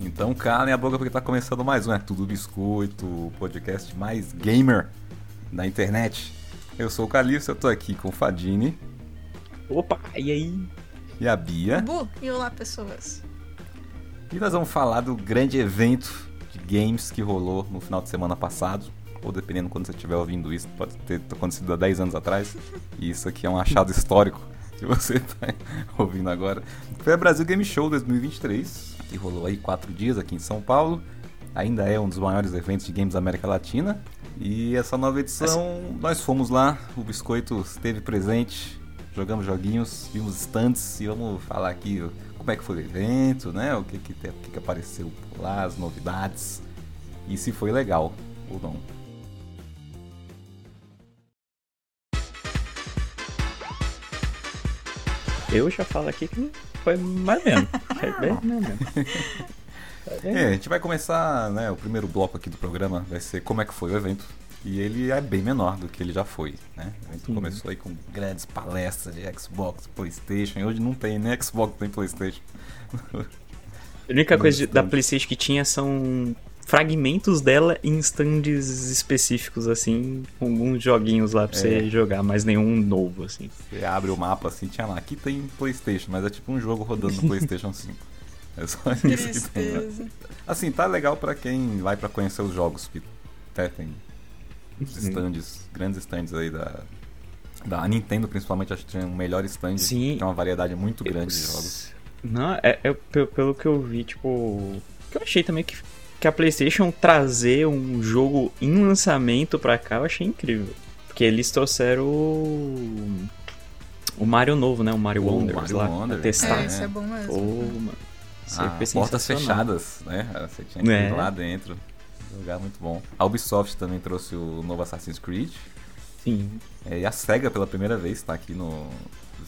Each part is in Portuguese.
Então calem a boca porque tá começando mais um É Tudo Biscoito, o podcast mais gamer da internet. Eu sou o Calixto, eu tô aqui com o Fadini Opa, e aí? e a Bia. Bu, e olá pessoas. E nós vamos falar do grande evento de games que rolou no final de semana passado. Ou dependendo quando você estiver ouvindo isso, pode ter acontecido há 10 anos atrás. E isso aqui é um achado histórico que você está ouvindo agora. Foi a Brasil Game Show 2023, que rolou aí quatro dias aqui em São Paulo. Ainda é um dos maiores eventos de games da América Latina. E essa nova edição, nós fomos lá, o Biscoito esteve presente, jogamos joguinhos, vimos stands e vamos falar aqui como é que foi o evento, né? O que que, o que, que apareceu lá, as novidades e se foi legal ou não. Eu já falo aqui que foi mais ou menos. Foi bem bem- É, a gente vai começar, né? O primeiro bloco aqui do programa vai ser como é que foi o evento. E ele é bem menor do que ele já foi, né? O evento Uhum. começou aí com grandes palestras de Xbox, Playstation. E hoje não tem nem Xbox nem Playstation. A única coisa de- da PlayStation que tinha são fragmentos dela em stands específicos, assim, com alguns joguinhos lá pra É. você jogar, mas nenhum novo, assim. Você abre o mapa assim, tinha lá, aqui tem Playstation, mas é tipo um jogo rodando no Playstation 5. É só isso que tem, né? Assim, tá legal pra quem vai pra conhecer os jogos, que até tem os Uhum. stands, grandes stands aí da, da Nintendo, principalmente, acho que tinha um melhor stand. Sim. Tem uma variedade muito grande de jogos. Não, é, é pe- pelo que eu vi, tipo. o que eu achei também que, que a PlayStation trazer um jogo em lançamento pra cá, eu achei incrível. Porque eles trouxeram o. O Mario novo, né? O Mario O Wonders Mario lá. Wonder, pra testar. É, isso é bom mesmo. Pô, mano. Ah, foi portas fechadas, né? Você tinha que ir É. lá dentro. Lugar muito bom. A Ubisoft também trouxe o novo Assassin's Creed. Sim. É, e a SEGA pela primeira vez tá aqui no.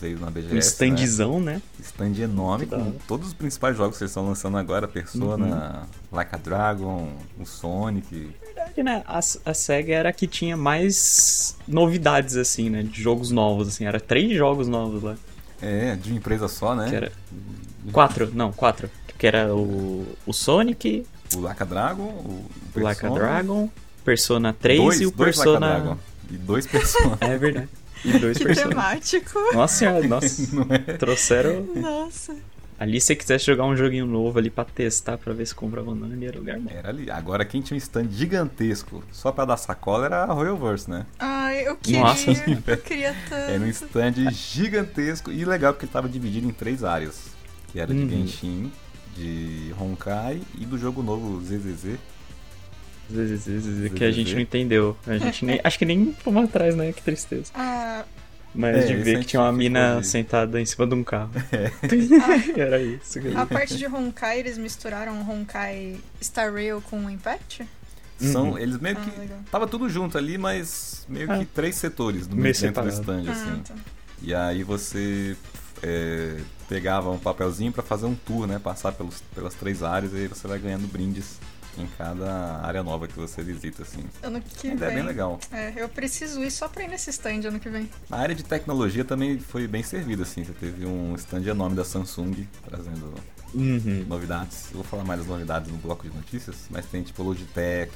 Veio na BGS. Um né? standzão, né? Stand enorme com hora. todos os principais jogos que eles estão lançando agora: Persona, Like a Dragon, o Sonic. verdade, né? A, a SEGA era a que tinha mais novidades, assim, né? De jogos novos, assim. Era três jogos novos lá. É, de uma empresa só, né? Que era... Quatro, não, quatro. Que era o, o Sonic, O Like a Dragon, o o Persona, Dragon, Persona 3 dois, e o dois Persona... Dragon. E dois Persona. É verdade. E dois Que Persona. temático. Nossa senhora, nossa. Não é? Trouxeram... Nossa. Ali, se você quisesse jogar um joguinho novo ali pra testar, pra ver se comprava não, ali era lugar bom. Era ali. Agora quem tinha um stand gigantesco só pra dar sacola era a Royalverse, né? Ai, eu queria. Nossa. Eu queria tanto. Era um stand gigantesco e legal porque ele tava dividido em três áreas. Que era de Uhum. Genshin, de Honkai e do jogo novo ZZZ. Que a gente não entendeu. A gente nem... Acho que nem fomos atrás, né? Que tristeza. Ah, Mas É, de ver que tinha uma mina de- sentada em cima de um carro. Era isso. a parte de Honkai, eles misturaram Honkai Star Rail com Impact? São, Uhum. eles meio Ah, que. legal. Tava tudo junto ali, mas meio Ah. que três setores no Meio dentro do stand, Ah, assim. tá. E aí você é, pegava um papelzinho pra fazer um tour, né? Passar pelos, pelas três áreas e aí você vai ganhando brindes em cada área nova que você visita, assim. Ano que A ideia é vem. bem legal. É, eu preciso ir só pra ir nesse stand ano que vem. A área de tecnologia também foi bem servida, assim. Você teve um stand enorme da Samsung trazendo Uhum. novidades. Eu vou falar mais das novidades no bloco de notícias, mas tem tipo Logitech.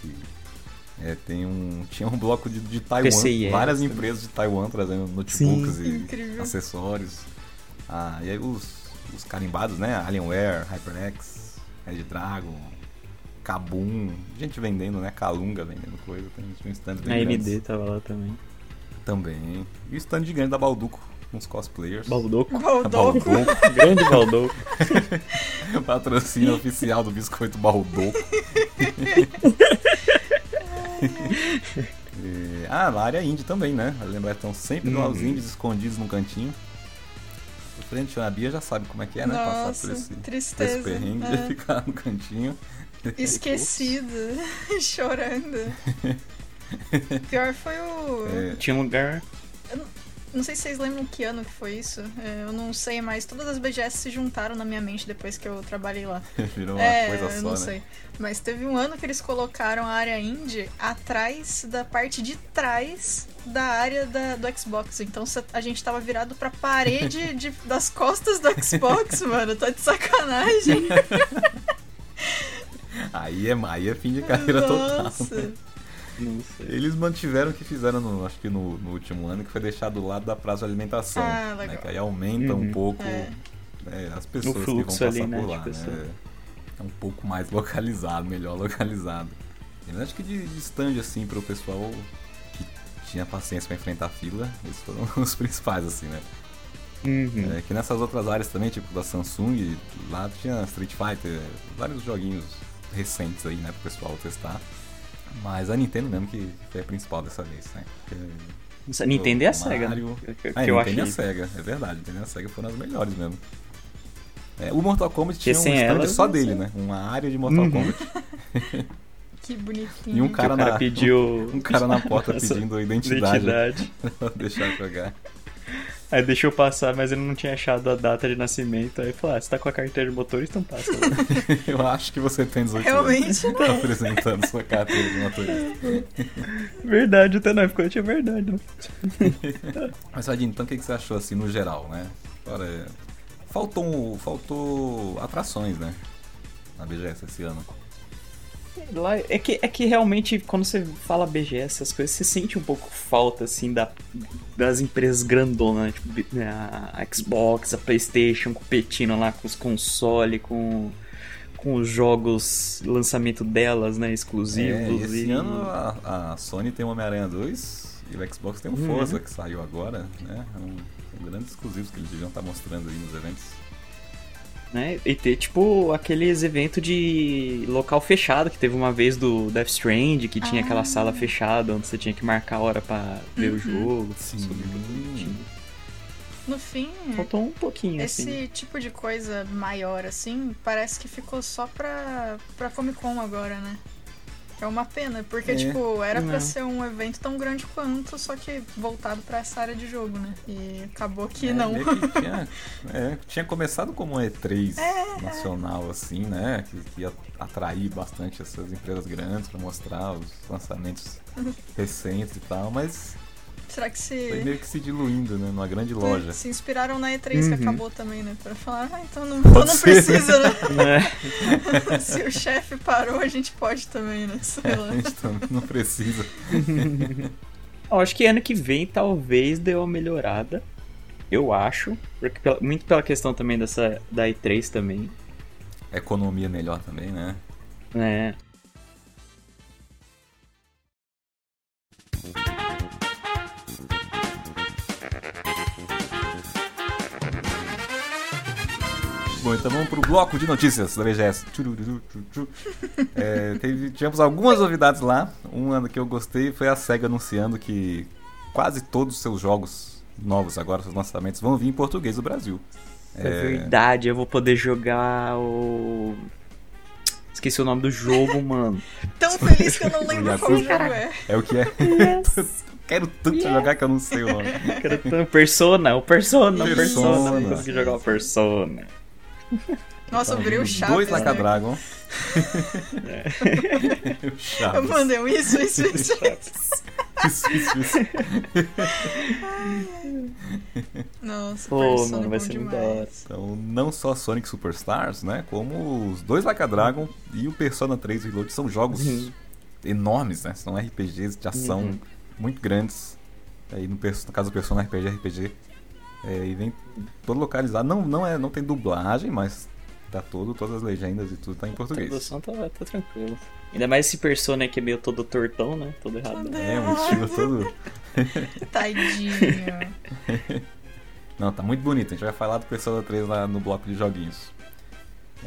é, tem um, tinha um bloco de, de Taiwan, PCIe várias também. empresas de Taiwan trazendo notebooks e Incrível. acessórios. Ah, e aí os, os carimbados, né? Alienware, HyperX, Red Dragon, Kabum, gente vendendo, né? Calunga vendendo coisa, tem um stand bem A AMD tava lá também. também. E o stand gigante da Balduco, com os cosplayers. Baldoco. A Baldoco. Balduco, Grande Baldoco. patrocínio oficial do Biscoito Balduco. E- ah, a área indie também, né? Lembrar que estão sempre lá os Uhum. indies escondidos num cantinho. O frente a Bia já sabe como é que é, né? Passar Nossa, por esse, tristeza. esse perrengue É. de ficar no cantinho. Esquecida, chorando. Pior foi o. É, Tinha um lugar. não sei se vocês lembram que ano que foi isso. É, eu não sei, mas todas as BGS se juntaram na minha mente depois que eu trabalhei lá. Virou uma é, coisa eu só, não né? sei. Mas teve um ano que eles colocaram a área indie atrás da parte de trás da área da- do Xbox. Então a gente tava virado pra parede de- das costas do Xbox, mano. Tá de sacanagem. Aí é, aí é fim de carreira total. Nossa. Não sei. Eles mantiveram o que fizeram, no, acho que no, no último ano, que foi deixar do lado da praça de alimentação. Ah, né, legal. que aí aumenta um Uhum. pouco É. né, as pessoas que vão passar ali, né, por de lá. né? É um pouco mais localizado, melhor localizado. Mas acho que de, de stand, assim, pro pessoal que tinha paciência pra enfrentar a fila, esses foram os principais, assim, né? Uhum. É, que nessas outras áreas também, tipo da Samsung, lá tinha Street Fighter, vários joguinhos recentes aí, né, pro pessoal testar. Mas a Nintendo mesmo que foi a principal dessa vez, né? Porque A Nintendo e a SEGA, né? Mario- Que, que Ah, eu Nintendo e a achei. SEGA, é verdade, Nintendo e a SEGA foram as melhores mesmo. É, o Mortal Kombat tinha um stand elas, só não dele, sei. né? Uma área de Mortal Uhum. Kombat. Que bonitinho. E um cara o cara na- pediu Um cara na porta pedindo identidade identidade. pra deixar jogar. Aí deixou passar, mas ele não tinha achado a data de nascimento. Aí falou: ah, você tá com a carteira de motorista, então passa. Eu acho que você tem 18 Realmente, anos. Tá apresentando sua carteira de motorista. verdade, até não, ficou, tinha verdade. Não. Mas, Sadinho, então o que que você achou assim no geral, né? Agora, faltou, faltou atrações, né? Na BGS esse ano. Lá, é, que, é que realmente, quando você fala BGS, essas coisas, você sente um pouco falta, assim, da, das empresas grandonas, né? Tipo, né, a Xbox, a Playstation competindo lá com os consoles, com, com os jogos, lançamento delas, né, É, exclusivos. e esse e- ano a, a Sony tem o Homem-Aranha 2 e o Xbox tem o Uhum. Forza que saiu agora, né? É um- São grandes exclusivos que eles deviam estar mostrando aí nos eventos. Né? E ter, tipo, aqueles eventos de local fechado, que teve uma vez do Death Strand, que tinha aquela Ah. sala fechada, onde você tinha que marcar a hora pra ver o jogo. Sim. sobre o jogo tinha. No fim, Faltou um pouquinho, esse assim. tipo de coisa maior assim, parece que ficou só pra, pra Comic Con agora, né? É uma pena, porque, É. tipo, era pra Não. ser um evento tão grande quanto, só que voltado pra essa área de jogo, né? E acabou que É, não. que tinha, é, tinha começado como um E3 É. nacional, assim, né? Que, que ia atrair bastante essas empresas grandes pra mostrar os lançamentos recentes e tal, mas Será que foi se. meio que se diluindo, né? Numa grande loja. Se inspiraram na E3 que Uhum. acabou também, né? Pra falar, ah, então não, então não precisa, né? É. Se o chefe parou, a gente pode também, né? Sei lá. A gente também não precisa. Eu acho que ano que vem talvez deu uma melhorada. Eu acho. Porque pela- muito pela questão também dessa da E3 também. Economia melhor também, né? né? Bom, então vamos pro bloco de notícias da BGS. É, teve, tivemos algumas novidades lá. Uma que eu gostei foi a SEGA anunciando que quase todos os seus jogos novos agora, seus lançamentos, vão vir em português do Brasil. É verdade, eu vou poder jogar o. Esqueci o nome do jogo, mano. Tão feliz que eu não lembro qual jogo é. É o que é. Quero tanto jogar que eu não sei o nome. Cara, tão- Persona, o Persona, o Persona. Persona. Eu consegui jogar o Persona. Nossa, eu virei o Chaves, Dois né? Like a Dragon. o Eu mandei um isso, isso, isso. Isso, isso, isso. Nossa, Pô, Persona mano, é vai ser muito da hora. demais. Então, não só Sonic Superstars, né? Como os dois Like a Dragon e o Persona 3 Reload são jogos Uhum. enormes, né? São RPGs de ação Uhum. muito grandes. Aí no, no caso do Persona RPG, RPG. É, e vem todo localizado. Não, não, é, não tem dublagem, mas tá todo, todas as legendas e tudo tá em A português. tradução tá, tá tranquilo. Ainda mais esse Persona que é meio todo tortão, né? Todo errado. É, um estilo todo. Tadinho. Não, tá muito bonito. A gente vai falar do Persona 3 lá no bloco de joguinhos.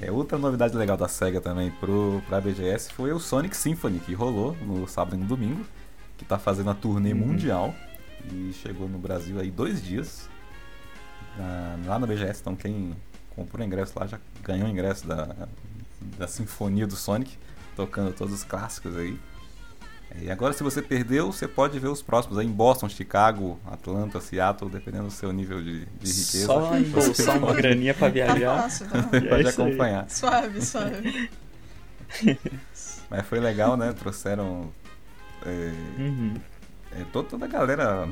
É, outra novidade legal da SEGA também pro, pra BGS foi o Sonic Symphony, que rolou no sábado e no domingo, que tá fazendo a turnê Uhum. mundial e chegou no Brasil aí dois dias na- lá na BGS. Então quem comprou ingresso lá já ganhou o ingresso da, da Sinfonia do Sonic, tocando todos os clássicos aí. E agora, se você perdeu, você pode ver os próximos aí em Boston, Chicago, Atlanta, Seattle, dependendo do seu nível de, de riqueza. Só embolsar uma graninha pra Tá viajar. fácil, tá? Você É pode aí. acompanhar. Suave, suave. Mas foi legal, né? Trouxeram é, Uhum. é, toda, toda a galera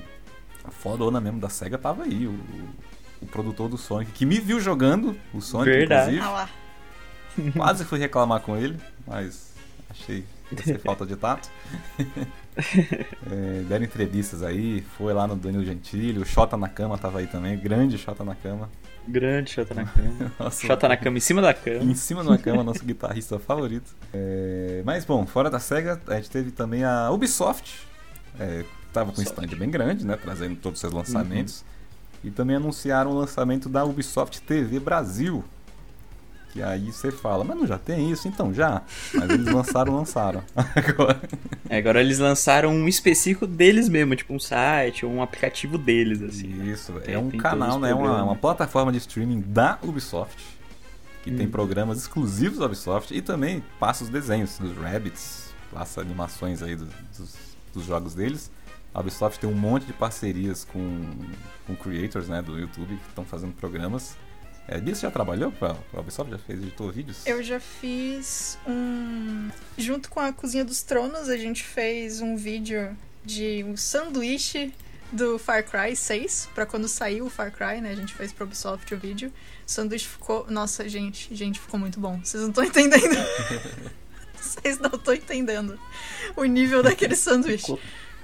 fodona mesmo da SEGA tava aí. O, o produtor do Sonic, que me viu jogando o Sonic, Verdade. inclusive. Ah lá. Quase fui reclamar com ele, mas achei que ser falta de tato. É, deram entrevistas aí, foi lá no Danilo Gentili, o Xota na cama tava aí também, grande Xota na cama. Grande Xota na cama. Nossa, Xota na cama, em cima da cama. Em cima uma cama, nosso guitarrista favorito. É, mas bom, fora da SEGA, a gente teve também a Ubisoft. É, tava com um stand bem grande, né? Trazendo todos os seus lançamentos. E também anunciaram o lançamento da Ubisoft TV Brasil. Que aí você fala, mas não já tem isso? Então já. Mas eles lançaram, lançaram. Agora. É, agora eles lançaram um específico deles mesmo, tipo um site ou um aplicativo deles, assim. Isso, Tem- é um tem canal, né? Uma, uma plataforma de streaming da Ubisoft. Que tem Hum. programas exclusivos da Ubisoft e também passa os desenhos dos Rabbits, passa animações aí dos, dos, dos jogos deles. A Ubisoft tem um monte de parcerias com, com creators né, do YouTube que estão fazendo programas. É, Bia, você já trabalhou para a Ubisoft? Já fez, editou vídeos? Eu já fiz um. Junto com a Cozinha dos Tronos, a gente fez um vídeo de um sanduíche do Far Cry 6, pra quando saiu o Far Cry, né? A gente fez pro Ubisoft o vídeo. O sanduíche ficou. Nossa, gente, gente, ficou muito bom. Vocês não estão entendendo. Vocês não estão entendendo o nível daquele sanduíche. Ficou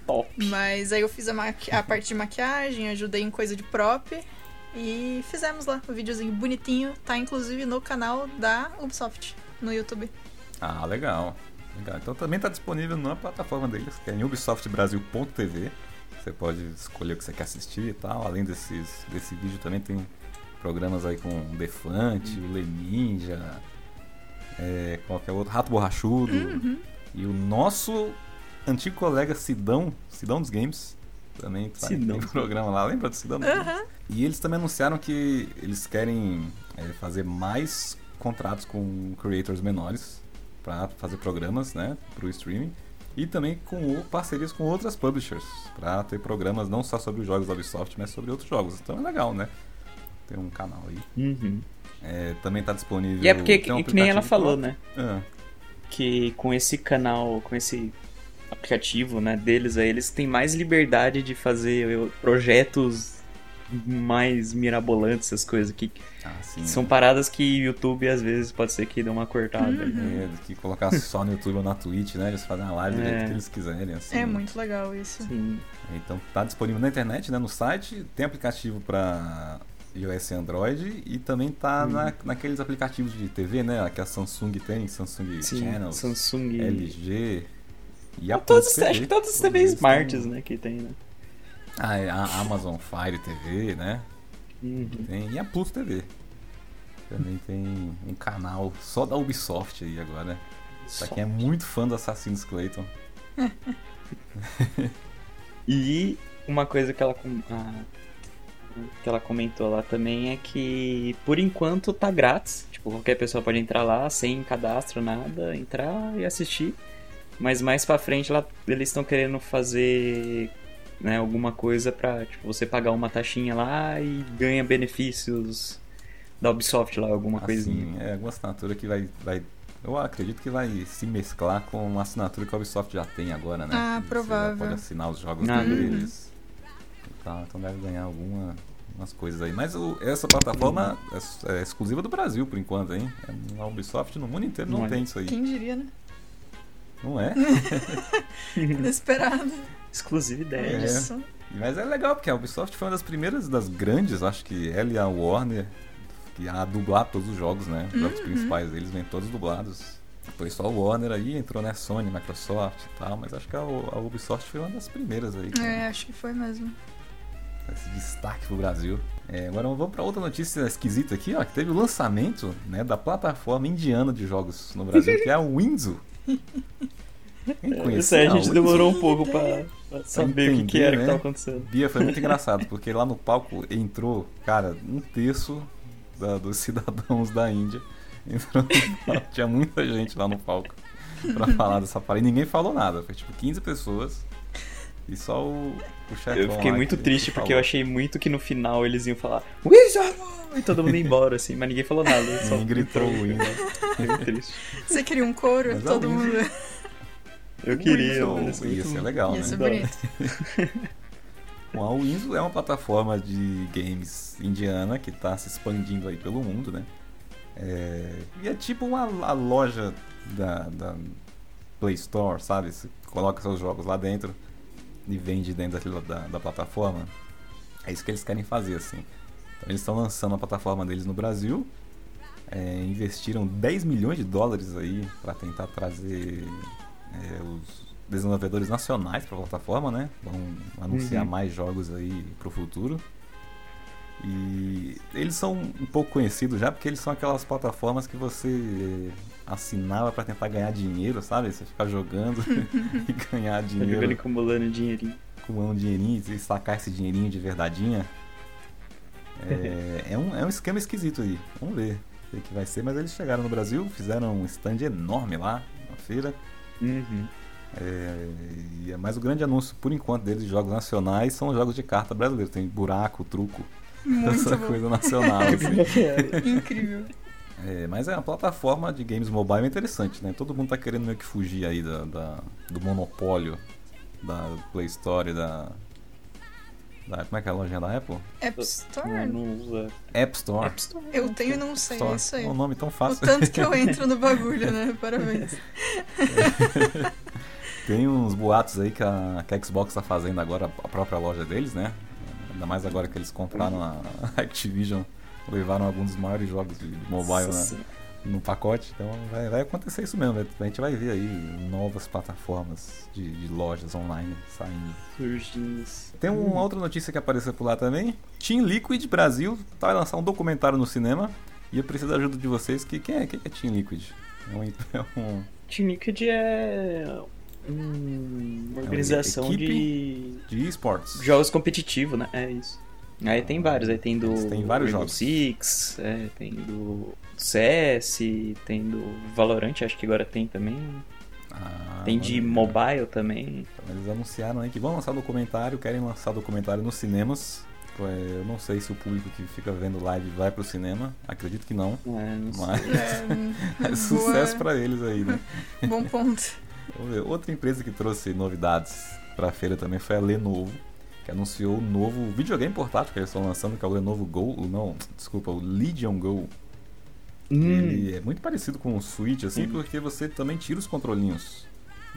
top. Mas aí eu fiz a, a parte de maquiagem, ajudei em coisa de prop. E fizemos lá o videozinho bonitinho. Tá inclusive no canal da Ubisoft, no YouTube. Ah, legal. legal. Então também está disponível na plataforma deles, que é em ubisoftbrasil.tv. Você pode escolher o que você quer assistir e tal. Além desses, desse vídeo também tem programas aí com o Defante, o Le Ninja, é, qualquer outro, Rato Borrachudo. Uhum. E o nosso antigo colega Sidão, Sidão dos Games, também tá, Sidão. tem um programa lá. Lembra do Sidão? E eles também anunciaram que eles querem é, fazer mais contratos com creators menores para fazer programas, né, pro streaming. E também com o- parcerias com outras publishers para ter programas não só sobre os jogos da Ubisoft, mas sobre outros jogos. Então é legal, né? Tem um canal aí. Uhum. É, também tá disponível. E é porque, um que, que nem ela falou, né? Ah, Que com esse canal, com esse aplicativo, né, deles aí, eles têm mais liberdade de fazer projetos mais mirabolantes, essas coisas que ah, sim. são paradas que o YouTube às vezes pode ser que dê uma cortada. aí, né? É, do que colocar só no YouTube ou na Twitch, né? Eles fazem a live do É. jeito que eles quiserem. Assim. É muito legal isso. Sim. Então tá disponível na internet, né, no site, tem aplicativo para iOS e Android e também tá Hum. na, naqueles aplicativos de TV, né, que a Samsung tem, Samsung Sim, Channels, Samsung. LG e a todos, TV, acho que todos os todos TVs smarts, né, que tem, né? Ah, é a Amazon Fire TV, né, Uhum. tem, e a Plus TV. Também tem um canal só da Ubisoft aí agora, pra quem é muito fã do Assassin's Clayton. E uma coisa que ela, a- que ela comentou lá também é que por enquanto tá grátis. Tipo, qualquer pessoa pode entrar lá sem cadastro, nada, entrar e assistir. Mas mais pra frente lá, eles estão querendo fazer né, alguma coisa pra tipo, você pagar uma taxinha lá e ganha benefícios da Ubisoft lá, alguma coisinha. Assim, é alguma assinatura que vai, vai. Eu acredito que vai se mesclar com uma assinatura que a Ubisoft já tem agora, né? Ah, provável. Você já pode assinar os jogos Ah, deles. Tal, então deve ganhar alguma, umas coisas aí. Mas o- essa plataforma é, é exclusiva do Brasil por enquanto, hein? A Ubisoft no mundo inteiro não, Não é. tem isso aí. Quem diria, né? Não é? Inesperado. Exclusividade. É. Isso. Mas é legal, porque a Ubisoft foi uma das primeiras, das grandes, acho que ela e a Warner, que a dublar todos os jogos, né? Os jogos principais deles vêm todos dublados. Foi só o Warner aí, entrou né, Sony, Microsoft e tal, mas acho que a, a Ubisoft foi uma das primeiras aí É, acho que foi mesmo. esse destaque pro Brasil. É, agora vamos pra outra notícia esquisita aqui, ó, que teve o lançamento né, da plataforma indiana de jogos no Brasil, que é a Winzo. Isso aí a gente demorou um pouco pra, pra saber o que, que era que né? tava acontecendo. Bia foi muito engraçado, porque lá no palco entrou, cara, um terço da- dos cidadãos da Índia. Entrou no palco, tinha muita gente lá no palco. pra falar dessa parada. E ninguém falou nada. Foi tipo 15 pessoas. E só o, o chefão Eu fiquei lá muito triste porque eu falou. achei muito que no final eles iam falar Wizard! E todo mundo ia embora, assim, mas ninguém falou nada. Só Ninguém gritou hino. Fiquei muito triste. Você queria um coro? Mas é Todo mundo. Eu queria, muito Ia ser legal, Ia né? ser bonito. Bom, a Windows é uma plataforma de games indiana que está se expandindo aí pelo mundo, né? É, E é tipo uma a loja da, da Play Store, sabe? Você coloca seus jogos lá dentro e vende dentro daquilo da, da plataforma. É isso que eles querem fazer, assim. Então, eles estão lançando a plataforma deles no Brasil. É, investiram 10 milhões de dólares aí para tentar trazer é, os desenvolvedores nacionais para a plataforma, né? Vão anunciar Uhum. mais jogos aí pro futuro. E eles são um pouco conhecidos já porque eles são aquelas plataformas que você assinava para tentar ganhar dinheiro, sabe? Você ficar jogando e ganhar Tá jogando dinheiro e acumulando dinheirinho. um dinheirinho e sacar esse dinheirinho de verdadeinha. É, é um, é um esquema esquisito aí. Vamos ver o que vai ser. Mas eles chegaram no Brasil, fizeram um stand enorme lá na feira. Uhum. É, e é mais o grande anúncio, por enquanto, deles de jogos nacionais são os jogos de carta brasileiros. Tem buraco, truco, Muito essa bom. coisa nacional. assim. Incrível. É, mas é uma plataforma de games mobile interessante, né? Todo mundo tá querendo meio que fugir aí da, da- do monopólio da Play Store e da, da. Como é que é a lojinha da Apple? App Não, Store? não usa App Store. App Store. Eu tenho e não sei, Store. é isso aí. É um nome tão O fácil. tanto que eu entro no bagulho, né? Parabéns. Tem uns boatos aí que a, que a Xbox tá fazendo agora a própria loja deles, né? Ainda mais agora que eles compraram a Activision, levaram alguns dos maiores jogos de mobile Nossa né, no pacote. Então vai, vai acontecer isso mesmo. A gente vai ver aí novas plataformas de, de lojas online saindo. Surgindo. Tem uma outra notícia que apareceu por lá também. Team Liquid Brasil vai lançar um documentário no cinema. E eu preciso da ajuda de vocês. Que, quem, é, quem é Team Liquid? É um, é um Team Liquid é hum, uma organização equipe? de de esportes. jogos competitivos, né? É isso. Aí tem vários, aí tem do têm vários Rainbow jogos. Six, é, tem do CS, tem do Valorant, acho que agora tem também. Ah, tem de mobile também. Então, Eles anunciaram aí que vão lançar documentário, querem lançar documentário nos cinemas. Eu não sei se o público que fica vendo live vai pro cinema, acredito que não. É, não. Mas É, é sucesso pra eles aí, né? Bom ponto. Vamos ver. Outra empresa que trouxe novidades pra feira também foi a Lenovo, que anunciou o novo videogame portátil que eles estão lançando, que é o Lenovo Go, o- não, desculpa, o Legion Go. Hum, Ele é muito parecido com o Switch, assim, Uhum. porque você também tira os controlinhos.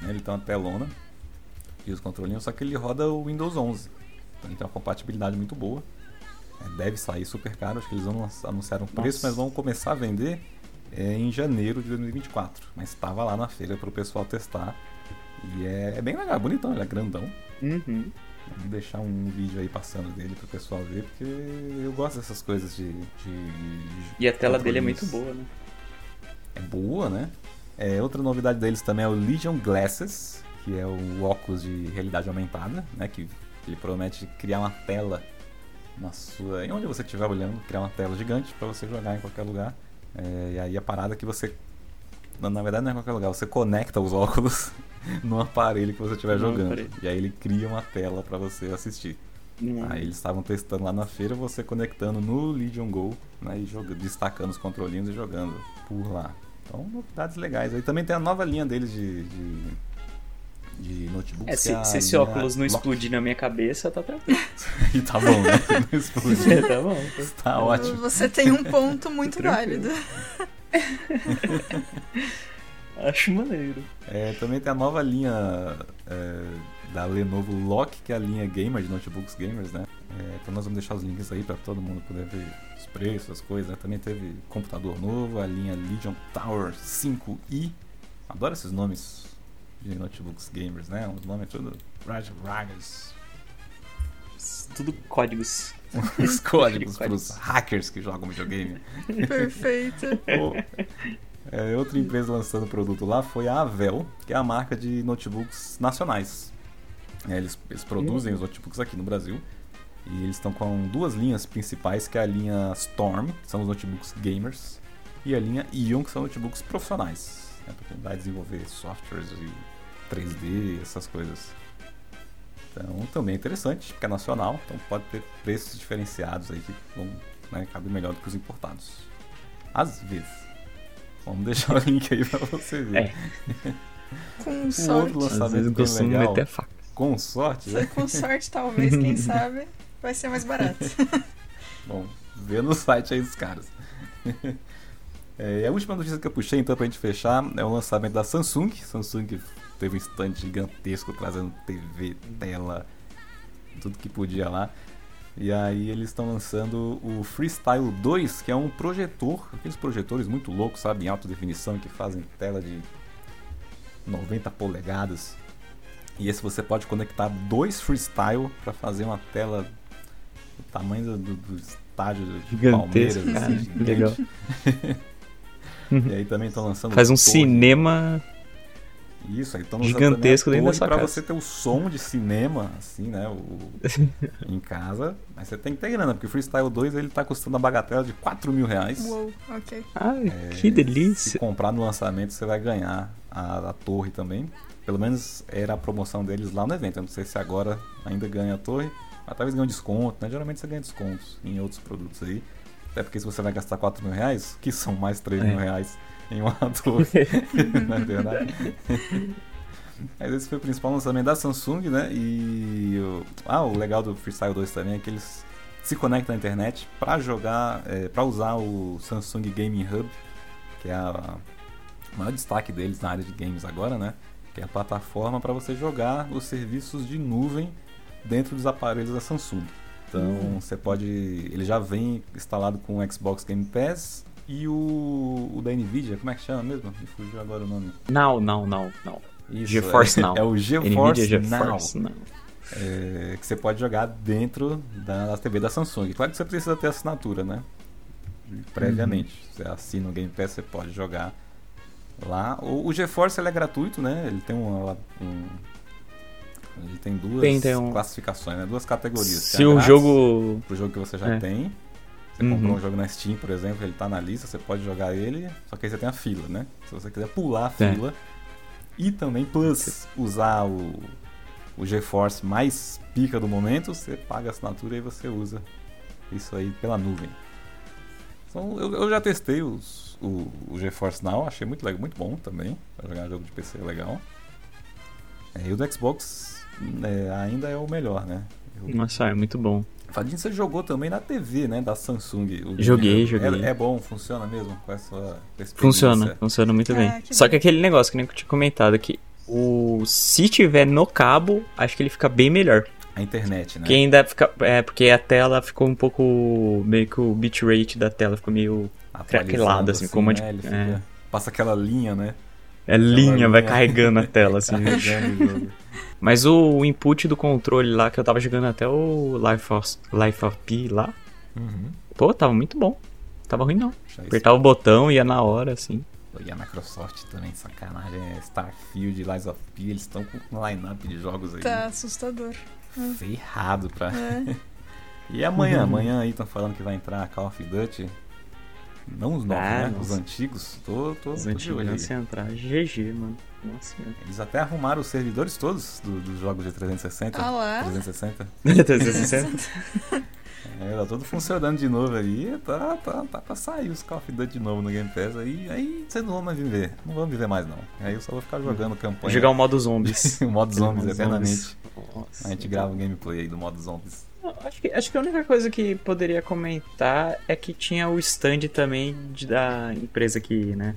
né? Ele tem uma telona e os controlinhos, só que ele roda o Windows 11. Então ele tem uma compatibilidade muito boa. É, deve sair super caro, acho que eles vão lançar- anunciar um preço, Nossa. mas vão começar a vender é, em janeiro de 2024. Mas estava lá na feira para o pessoal testar. E é, é bem legal, é bonitão, ele é grandão. uhum. Deixar um vídeo aí passando dele pro pessoal ver, porque eu gosto dessas coisas de. de E a tela dele é muito boa, né? É boa, né? É, outra novidade deles também é o Legion Glasses, que é o óculos de realidade aumentada, né? Que ele promete criar uma tela na sua. Em onde você estiver olhando, criar uma tela gigante para você jogar em qualquer lugar. É, e aí a parada é que você. Na, na verdade não é em qualquer lugar, você conecta os óculos no aparelho que você estiver jogando. E aí ele cria uma tela para você assistir. Hum. Aí eles estavam testando lá na feira, você conectando no Legion Go, né, e jogando, destacando os controlinhos e jogando por lá. Então, novidades legais. Aí também tem a nova linha deles de, de, de notebooks. É, se, a se esse óculos não Lock. explodir na minha cabeça, tá tranquilo. E tá bom, né? Não explode. É, tá bom. Tá ótimo. Você tem um ponto muito válido. Acho maneiro. É, também tem a nova linha é, da Lenovo Lock, que é a linha gamer de notebooks gamers, né? É, então nós vamos deixar os links aí para todo mundo poder ver os preços, as coisas. Né? Também teve computador novo, a linha Legion Tower 5i. Adoro esses nomes de notebooks gamers, né? Os nomes tudo Raj Ragas. Tudo códigos. Os códigos para os hackers que jogam videogame. Perfeito. É, outra empresa lançando produto lá foi a Avel, que é a marca de notebooks nacionais. É, eles, eles produzem os notebooks aqui no Brasil. E eles estão com duas linhas principais, que é a linha Storm, que são os notebooks gamers, e a linha Ion, que são notebooks profissionais. Né, pra quem vai desenvolver softwares e 3D, essas coisas. Então também é interessante, porque é nacional, então pode ter preços diferenciados aí que vão né, caber melhor do que os importados. Às vezes. Vamos deixar o link aí pra você ver. É. Com Um sorte. outro Às vezes costumo legal, meter faca. com sorte, né? Com sorte, talvez, quem sabe, vai ser mais barato. Bom, vê no site aí dos caras. É, a última notícia que eu puxei, então, pra gente fechar, é o lançamento da Samsung. Samsung teve um stand gigantesco trazendo TV, tela, tudo que podia lá. E aí eles estão lançando o Freestyle 2, que é um projetor, aqueles projetores muito loucos, sabe, em alta definição, que fazem tela de 90 polegadas. E esse você pode conectar dois Freestyle para fazer uma tela do tamanho do, do- estádio de Palmeiras. cara, assim, gigante. legal. E aí também estão lançando Faz um torre. cinema. Isso, aí estão gigantesco dentro da sua para casa. você ter o som de cinema, assim, né? O, em casa. Mas você tem que ter grana, porque o Freestyle 2 ele tá custando a bagatela de 4 mil reais. Uou, ok. Ai, É, que Se delícia. comprar no lançamento, você vai ganhar a, a torre também. Pelo menos era a promoção deles lá no evento. Eu não sei se agora ainda ganha a torre. Mas talvez ganhe um desconto, né? Geralmente você ganha descontos em outros produtos aí. Até porque se você vai gastar 4 mil reais, que são mais 3 É. mil reais em uma torre, não é verdade? Mas esse foi o principal lançamento da Samsung, né? E o, ah, o legal do Freestyle 2 também é que eles se conectam à internet para jogar, é, para usar o Samsung Gaming Hub, que é a, o maior destaque deles na área de games agora, né? Que é a plataforma para você jogar os serviços de nuvem dentro dos aparelhos da Samsung. Então você pode, ele já vem instalado com o Xbox Game Pass e o, o da Nvidia, como é que chama mesmo? Me fugiu agora o nome. Não, não, não, não. Isso, GeForce é, Now. É o GeForce Nvidia Now. GeForce Now. é, que você pode jogar dentro da, da TV da Samsung. Claro que você precisa ter assinatura, né? Previamente. Uhum. Você assina o Game Pass, você pode jogar lá. O, o GeForce ele é gratuito, né? Ele tem uma, um, ele tem duas Tem, tem um- classificações, né? Duas categorias. Se a o jogo. pro jogo que você já É. tem. Você Uhum. comprou um jogo na Steam, por exemplo, ele tá na lista, você pode jogar ele, só que aí você tem a fila, né? Se você quiser pular a É. fila. E também, plus, usar o, o GeForce mais pica do momento, você paga a assinatura e você usa isso aí pela nuvem. Então, eu, eu já testei os, o, o GeForce Now, achei muito legal, muito bom também. Pra jogar jogo de PC é legal. É, e o do Xbox é, ainda é o melhor, né? Eu, Nossa, é muito bom. Fadinho, você jogou também na TV, né? Da Samsung. o Joguei, vídeo. joguei. É, é bom, funciona mesmo com essa experiência. Funciona, funciona muito bem. que Só bom. que aquele negócio que nem eu tinha comentado que o se tiver no cabo, acho que ele fica bem melhor. A internet, né? Porque ainda fica. É, porque a tela ficou um pouco. Meio que o bitrate da tela ficou meio. Craquelado, assim, como de- né? Ele é. fica- Passa aquela linha, né? É linha, linha. vai carregando a tela, assim. Carregando o jogo. Mas o input do controle lá, que eu tava jogando até o Life of, Life of Pi lá, Uhum. pô, tava muito bom. Tava ruim não. Apertava o botão, ia na hora, assim. E a Microsoft também, sacanagem. É Starfield, Lies of P, eles estão com um line-up de jogos aí Tá assustador. ferrado pra. É. E amanhã? Uhum. Amanhã aí estão falando que vai entrar Call of Duty. Não os novos, Ah, né? Os antigos. Tô, tô, Os tô de olho antigos entrar. GG, mano. Nossa senhora. Eles até arrumaram os servidores todos do- dos jogos de 360. Ah lá. 360. 360? É, tá tudo funcionando de novo aí. Tá, tá, tá pra sair os Call of Duty de novo no Game Pass. Aí, aí vocês não vão mais viver. Não vão viver mais, não. Aí eu só vou ficar jogando campanha. Jogar o modo zombies. o modo zombies Modo eternamente. zombies. A gente grava um gameplay aí do modo zombies. Acho que, acho que a única coisa que poderia comentar é que tinha o stand também de- da empresa que, né,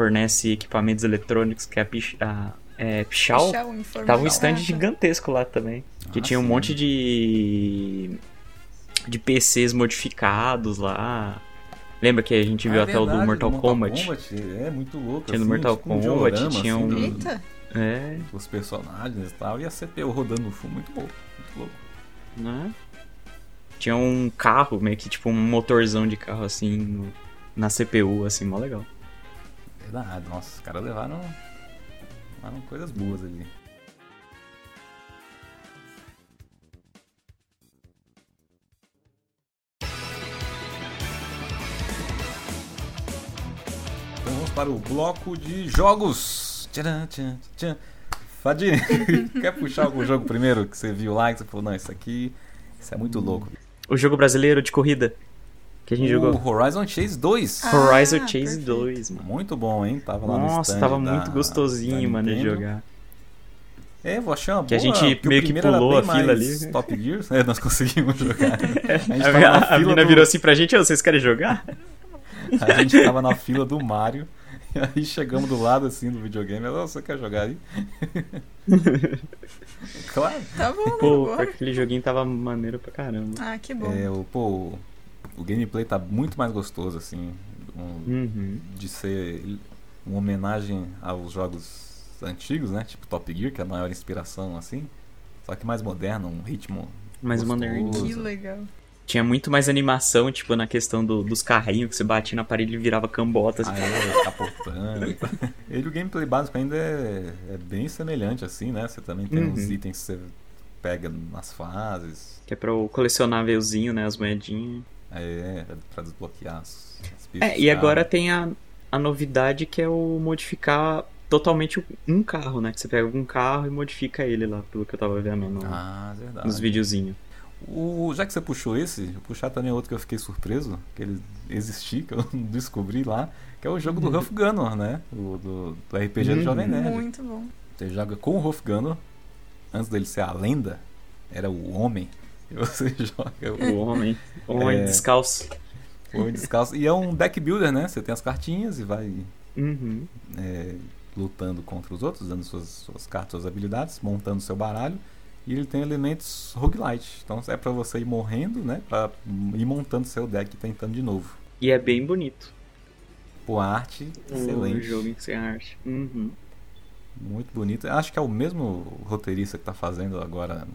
fornece equipamentos eletrônicos, que é a, Pix- a é, Pichal. Tava um stand data. gigantesco lá também. Que Ah, tinha um monte de. de PCs modificados lá. Lembra que a gente viu Ah, é até o do verdade, Mortal, Kombat? É muito louco. Tinha no assim, Mortal tipo um Kombat, tinha assim, um- do- Eita, É, dos personagens e tal. E a CPU rodando no fundo. Muito louco. Muito louco. né? Tinha um carro, meio que tipo um motorzão de carro assim no- na CPU, assim, mó legal. Verdade. Nossa, os caras levaram, levaram coisas boas ali. Então vamos para o bloco de jogos. Tcharam, tchan, tchan. Fadinho, quer puxar algum jogo primeiro que você viu lá e você falou, não, isso aqui, isso é muito louco. O jogo brasileiro de corrida que a gente o jogou. Horizon Chase 2. Ah, Horizon Chase perfeito. 2, mano. Muito bom, hein? Tava lá no Nossa, stand tava da- muito gostosinho, mano, de jogar. É, vou achar uma Que a gente meio que pulou a fila ali. Top Gears, é, nós conseguimos jogar. A A, mina do- virou assim pra gente, "Ô, vocês querem jogar? A gente tava na fila do Mario. E aí chegamos do lado assim do videogame. Ela, "Ô, você quer jogar aí? claro. Tá bom, né? Pô, Bora. aquele joguinho tava maneiro pra caramba. Ah, que bom. É, o, pô, o- gameplay tá muito mais gostoso, assim. um- Uhum. de ser uma homenagem aos jogos antigos, né? Tipo Top Gear, que é a maior inspiração, assim. Só que mais moderno, um ritmo. Mais moderno. Que legal. Tinha muito mais animação, tipo, na questão do- dos carrinhos que você batia na parede e virava cambota. Assim. Ah, é, capotando. Ele, o gameplay básico ainda é, é bem semelhante, assim, né? Você também tem Uhum. os itens que você pega nas fases. Que é pra eu colecionar veuzinho, né? As moedinhas. É, pra desbloquear as, as pistas É, e agora tem a, a novidade que é o modificar totalmente um carro, né? Que você pega um carro e modifica ele lá, pelo que eu tava vendo no- Ah, verdade. nos videozinhos. O, já que você puxou esse, eu vou puxar também outro que eu fiquei surpreso, que ele existia, que eu descobri lá, que é o jogo do Ruff Gunner, né? O, do, do RPG do Uhum. Jovem Nerd. Muito bom. Você joga com o Ruff Gunner, antes dele ser a lenda, era o homem, e você joga o O homem. O homem É. descalço. o homem descalço. E é um deck builder, né? Você tem as cartinhas e vai Uhum. é, lutando contra os outros, dando suas, suas cartas, suas habilidades, montando seu baralho. E ele tem elementos roguelite. Então é pra você ir morrendo, né? Pra ir montando seu deck e tentando de novo. E é bem bonito. Pô, a arte O excelente. jogo em sem arte. Uhum. Muito bonito. Acho que é o mesmo roteirista que tá fazendo agora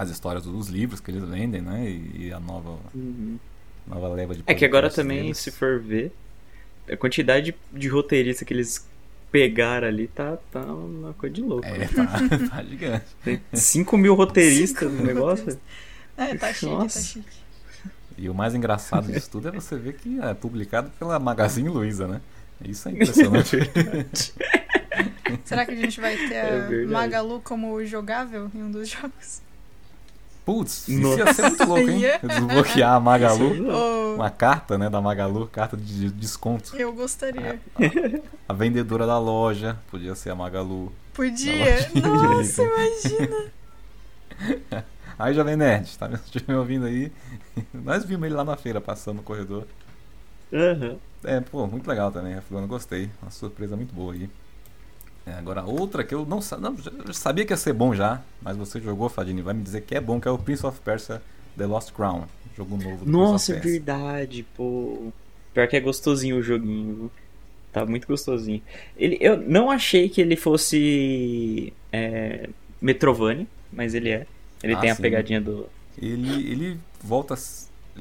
as histórias dos livros que eles vendem, né? E, e a nova, Uhum. nova leva de É que agora também, deles. se for ver, a quantidade de roteirista que eles pegaram ali tá, tá uma coisa de louco. É, tá, tá gigante. Tem 5 mil roteiristas Cinco no negócio. É, tá chique, Nossa. tá chique. E o mais engraçado disso tudo é você ver que é publicado pela Magazine Luiza, né? Isso é impressionante. Será que a gente vai ter É a. Magalu como jogável em um dos jogos? Putz, isso ia ser muito louco, hein? Desbloquear a Magalu. Oh, Uma carta, né, da Magalu, carta de desconto. eu gostaria. A vendedora da loja podia ser a Magalu. Podia. Não, Nossa, imagina. Aí, Jovem Nerd, tá me estiver me ouvindo aí? Nós vimos ele lá na feira, passando no corredor. Aham. É, pô, muito legal também, Refugando, gostei. Uma surpresa muito boa aí. É, agora, outra que eu não, não sabia que ia ser bom já, mas você jogou, Fadini, vai me dizer que é bom, que é o Prince of Persia The Lost Crown. Jogo novo do Nossa, é Prince of Persia. verdade, pô. Pior que é gostosinho o joguinho. Tá muito gostosinho. Ele, eu não achei que ele fosse é, Metrovania, mas ele é. Ele Ah, tem a sim. pegadinha do. Ele, ele volta,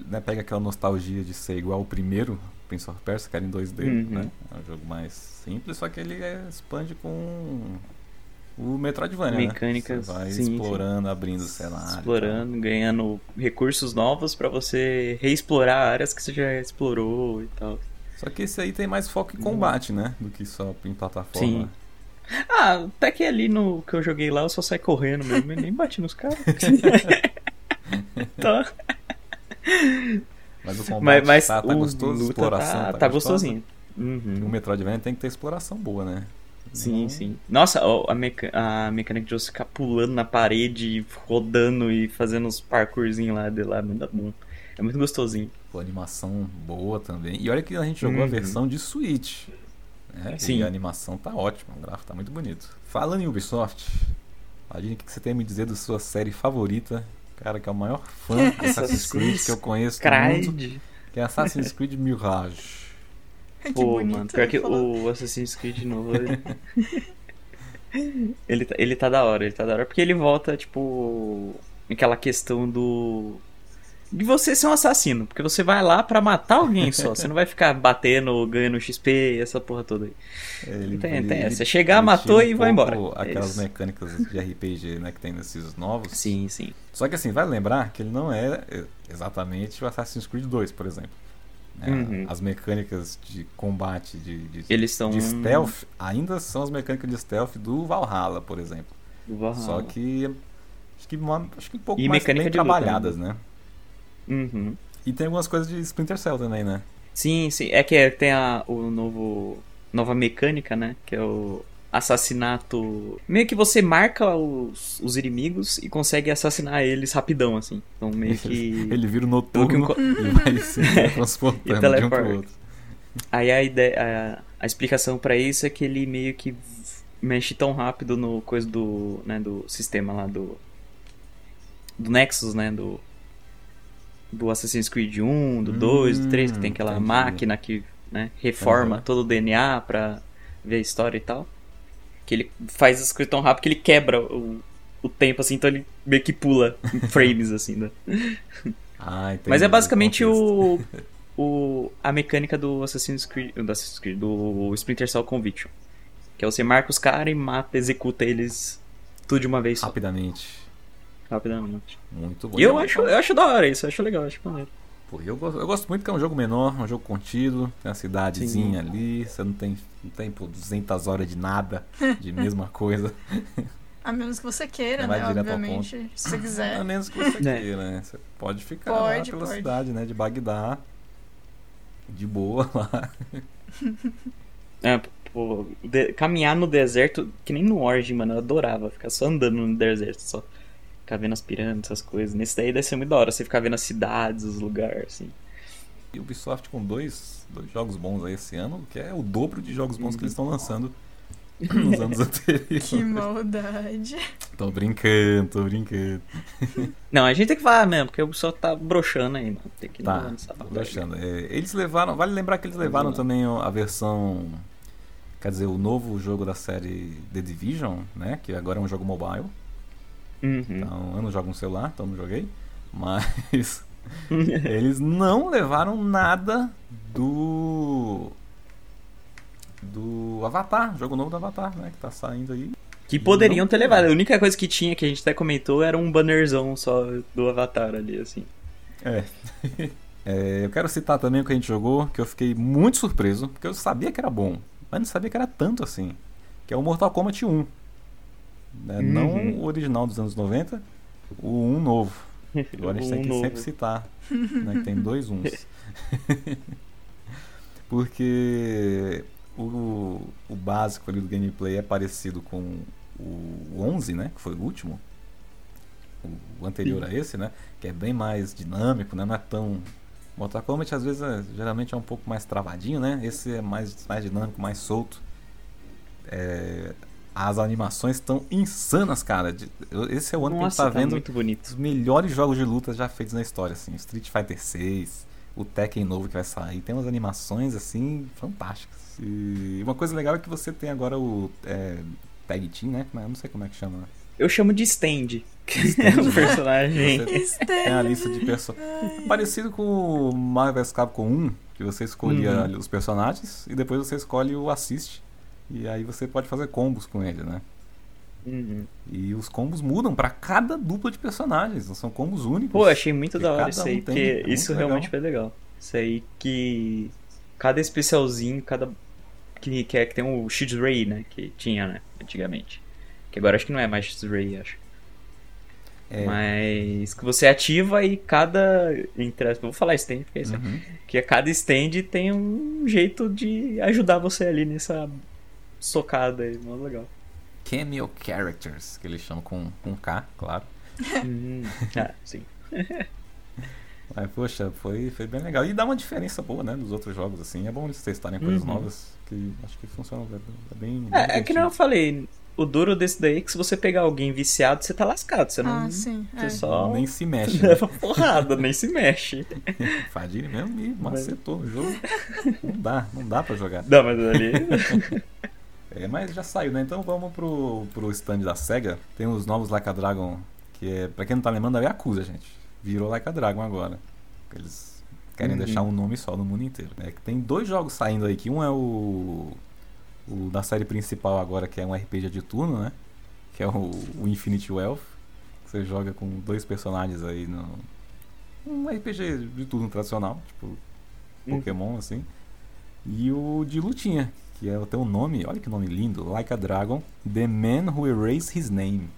né, pega aquela nostalgia de ser igual ao primeiro Prince of Persia, que era em 2D, Uhum. né? É um jogo mais simples, só que ele é, expande com o Metroidvania, Mecânicas, né? Você vai sim, sim. explorando, abrindo o cenário. explorando, ganhando recursos novos pra você reexplorar áreas que você já explorou e tal. Só que esse aí tem mais foco em combate, né? Do que só em plataforma. Sim. Ah, até que ali no que eu joguei lá eu só saí correndo mesmo e nem bati nos caras. tá. Mas o combate Mas, mas tá, tá o gostoso, luta exploração tá, tá, tá gostosinho. Uhum. O Metroidvania tem que ter exploração boa, né? Sim, sim. Nossa, a, meca a mecânica de você ficar pulando na parede, rodando e fazendo uns parkourzinhos lá de lá, é muito bom. É muito gostosinho. Pô, animação boa também. E olha que a gente jogou a Uhum. versão de Switch. Né? Sim. E a animação tá ótima, o gráfico tá muito bonito. Falando em Ubisoft, Aline, o que você tem a me dizer da sua série favorita? Cara, que é o maior fã de Assassin's Creed que eu conheço no mundo, que é Assassin's Creed Mirage. Que Pô, bonito. mano, pior que falou. o Assassin's Creed novo. Ele... ele, tá, ele tá da hora, ele tá da hora. Porque ele volta, tipo. Aquela questão do. De você ser um assassino. Porque você vai lá pra matar alguém só. Você não vai ficar batendo, ganhando XP, essa porra toda aí. É, Ele, Tem, tem essa. Chegar, matou um e vai embora. É Aquelas isso. mecânicas de RPG né, que tem nesses novos. Sim, sim. Só que assim, vai lembrar que ele não é é, exatamente o Assassin's Creed 2, por exemplo. né? Uhum. As mecânicas de combate de, de, Eles são. de stealth ainda são as mecânicas de stealth do Valhalla, por exemplo. do Valhalla. Só que acho que, uma- acho que um pouco E mais bem luta, trabalhadas, né? Uhum. E tem algumas coisas de Splinter Cell também, né? Sim, sim. É que é- tem a o novo nova mecânica, né? Que é o assassinato. Meio que você marca os, os inimigos e consegue assassinar eles rapidão, assim. Então meio que. Ele vira o um noturno co- e vai se transportando de um pro outro. Aí a ideia. A, a explicação pra isso é que ele meio que mexe tão rápido no coisa do. né, do sistema lá do. Do Nexus, né? Do. Do Assassin's Creed 1, do 2, do 3, que tem Hum, aquela entendi. máquina que né, reforma Uhum. todo o DNA pra ver a história e tal. Que ele faz as coisas tão rápido que ele quebra o, o tempo, assim, então ele meio que pula em frames, assim, né? Ah, entendi, Mas é basicamente o, o a mecânica do Assassin's Creed, do Assassin's Creed, do Splinter Cell Conviction. Que é você marca os caras e mata, executa eles tudo de uma vez só, Rapidamente. Rapidamente. Muito bom. E eu acho, eu acho da hora isso, eu acho legal, eu acho maneiro. Pô, eu, gosto, eu gosto muito que é um jogo menor, um jogo contido, tem uma cidadezinha ali, você não tem, não tem pô, 200 horas de nada, de mesma coisa. A menos que você queira, né? Obviamente. Se você A quiser. menos que você É. queira, né? Você pode ficar Pode, lá pela pode. cidade, né? De Bagdá. De boa lá. É, pô, de- caminhar no deserto, que nem no Origin, mano, eu adorava ficar só andando no deserto, só ficar vendo as pirâmides, essas coisas. Nesse daí deve ser muito da hora, você ficar vendo as cidades, os lugares, assim. E o Ubisoft com dois, dois jogos bons aí esse ano, que é o dobro de jogos bons que eles estão lançando nos anos anteriores. Que maldade. Tô brincando, tô brincando. Não, a gente tem que falar mesmo, porque o pessoal tá broxando aí, mano. Tem que Tá, lançar bagulho. deixando. É, eles levaram, vale lembrar que eles levaram também a versão, quer dizer, o novo jogo da série The Division, né? Que agora é um jogo mobile. Uhum. Então, eu não jogo no celular, então não joguei. Mas eles não levaram nada do. Do Avatar, jogo novo do Avatar, né? Que tá saindo aí. Que poderiam ter levado. A única coisa que tinha, que a gente até comentou, era um bannerzão só do Avatar ali, assim. É. É, eu quero citar também o que a gente jogou, que eu fiquei muito surpreso, porque eu sabia que era bom, mas não sabia que era tanto assim. Que é o Mortal Kombat 1. Né? Não Uhum. o original dos anos 90, o 1 novo. Agora a gente tem Um que novo. sempre citar, né, que tem dois uns. Porque o, o básico ali do gameplay é parecido com o 11, né, que foi o último. O anterior a esse, né, que é bem mais dinâmico, né, não é tão... Mortal Kombat às vezes é- geralmente é um pouco mais travadinho, né? Esse é mais, mais dinâmico, mais solto. É, as animações estão insanas, cara. Esse é o ano Nossa, que a gente tá tá vendo muito bonito. os melhores jogos de luta já feitos na história, assim. Street Fighter 6, o Tekken novo que vai sair, tem umas animações assim fantásticas. E uma coisa legal é que você tem agora o é, Tag Team, né? Eu não sei como é que chama. Eu chamo de Stand, que é Stand, o né? personagem. Tem a lista de personagens. Parecido com o Marvel vs Capcom 1, que você escolhia Uhum. os personagens e depois você escolhe o assist. E aí você pode fazer combos com ele, né? Uhum. E os combos mudam pra cada dupla de personagens, não são combos únicos. Pô, achei muito da hora isso um aí, tem, porque é muito isso legal. realmente foi legal. Isso aí que. Cada especialzinho, cada. Que, que, é, que tem o X-Ray, né? Que tinha, né? Antigamente. Que agora acho que não é mais X-Ray, acho. É. Mas que você ativa e cada. Entre vou falar stand, porque é isso. Uhum. Que a cada stand tem um jeito de ajudar você ali nessa socada aí. Muito legal. Cameo Characters, que eles chamam com, com K, claro. Hum, ah, sim. Mas, poxa, foi, foi bem legal. E dá uma diferença boa, né, dos outros jogos, assim. É bom eles testarem coisas Uhum. novas, que acho que funcionam é, é bem, bem É, é que não eu falei. O duro desse daí é que se você pegar alguém viciado, você tá lascado. Você não. Ah, sim. Você É. só Nem se mexe, né? leva porrada, nem se mexe. Fadini mesmo me macetou no jogo. Não dá, não dá pra jogar. Não, mas ali. É, mas já saiu, né? Então vamos pro, pro stand da SEGA. Tem os novos Like a Dragon, que é, pra quem não tá lembrando, é a Yakuza, gente. Virou Like a Dragon agora. Eles querem Uhum. deixar um nome só no mundo inteiro. É, que tem dois jogos saindo aí, que um é o, o da série principal agora, que é um RPG de turno, né? Que é o, o Infinite Wealth. Que você joga com dois personagens aí no... Um RPG de turno tradicional, tipo Uhum. Pokémon, assim. E o de lutinha, que é, tem um nome, olha que nome lindo, Like a Dragon, The Man Who Erased His Name.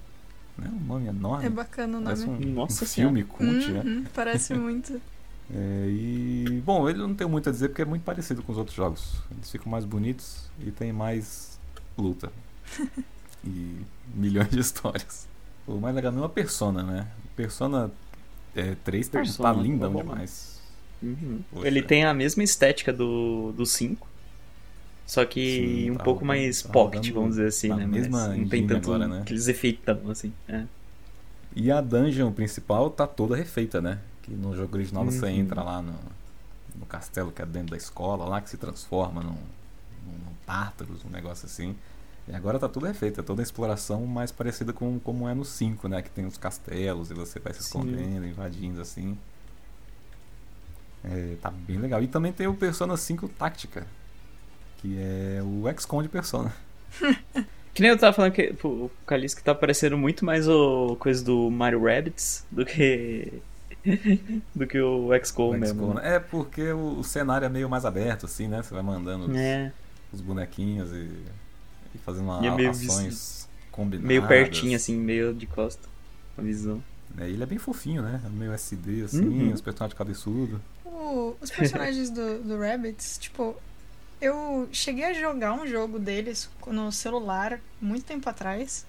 Né? Um nome enorme. É bacana o Parece nome. um, Nossa um filme cult, né? Uhum, parece muito. É, e, bom, ele não tem muito a dizer porque é muito parecido com os outros jogos. Eles ficam mais bonitos e tem mais luta. e milhões de histórias. O mais legal não é a Persona, né? Persona é, 3 tá, Persona, tá lindão bom. demais. Uhum. Ele tem a mesma estética do, do 5. Só que Sim, um tá pouco mais tá pocket, vamos dizer assim, né? Mas mesma não tem tanto agora, né? aqueles efeitão, assim. É. E a dungeon principal tá toda refeita, né? Que no jogo original você Uhum. entra lá no, no castelo que é dentro da escola, lá que se transforma num, num, Tartarus, um negócio assim. E agora tá tudo refeito, é toda a exploração mais parecida com como é no 5, né? Que tem os castelos e você vai se Sim. escondendo, invadindo assim. É, tá bem legal. E também tem o Persona 5 Táctica, que é o XCOM de Persona. Que nem eu tava falando que pô, o Kalisk tá parecendo muito mais o coisa do Mario Rabbids do que. do que o XCOM mesmo. Né? É porque o, o cenário é meio mais aberto, assim, né? Você vai mandando os, É, os bonequinhos e, e fazendo uma, E é meio ações combinadas. meio pertinho, assim, meio de costa. A visão. É, ele é bem fofinho, né? É meio SD, assim, Uhum. os personagens cabeçudo. O- os personagens do, do Rabbids, tipo, eu cheguei a jogar um jogo deles no celular muito tempo atrás.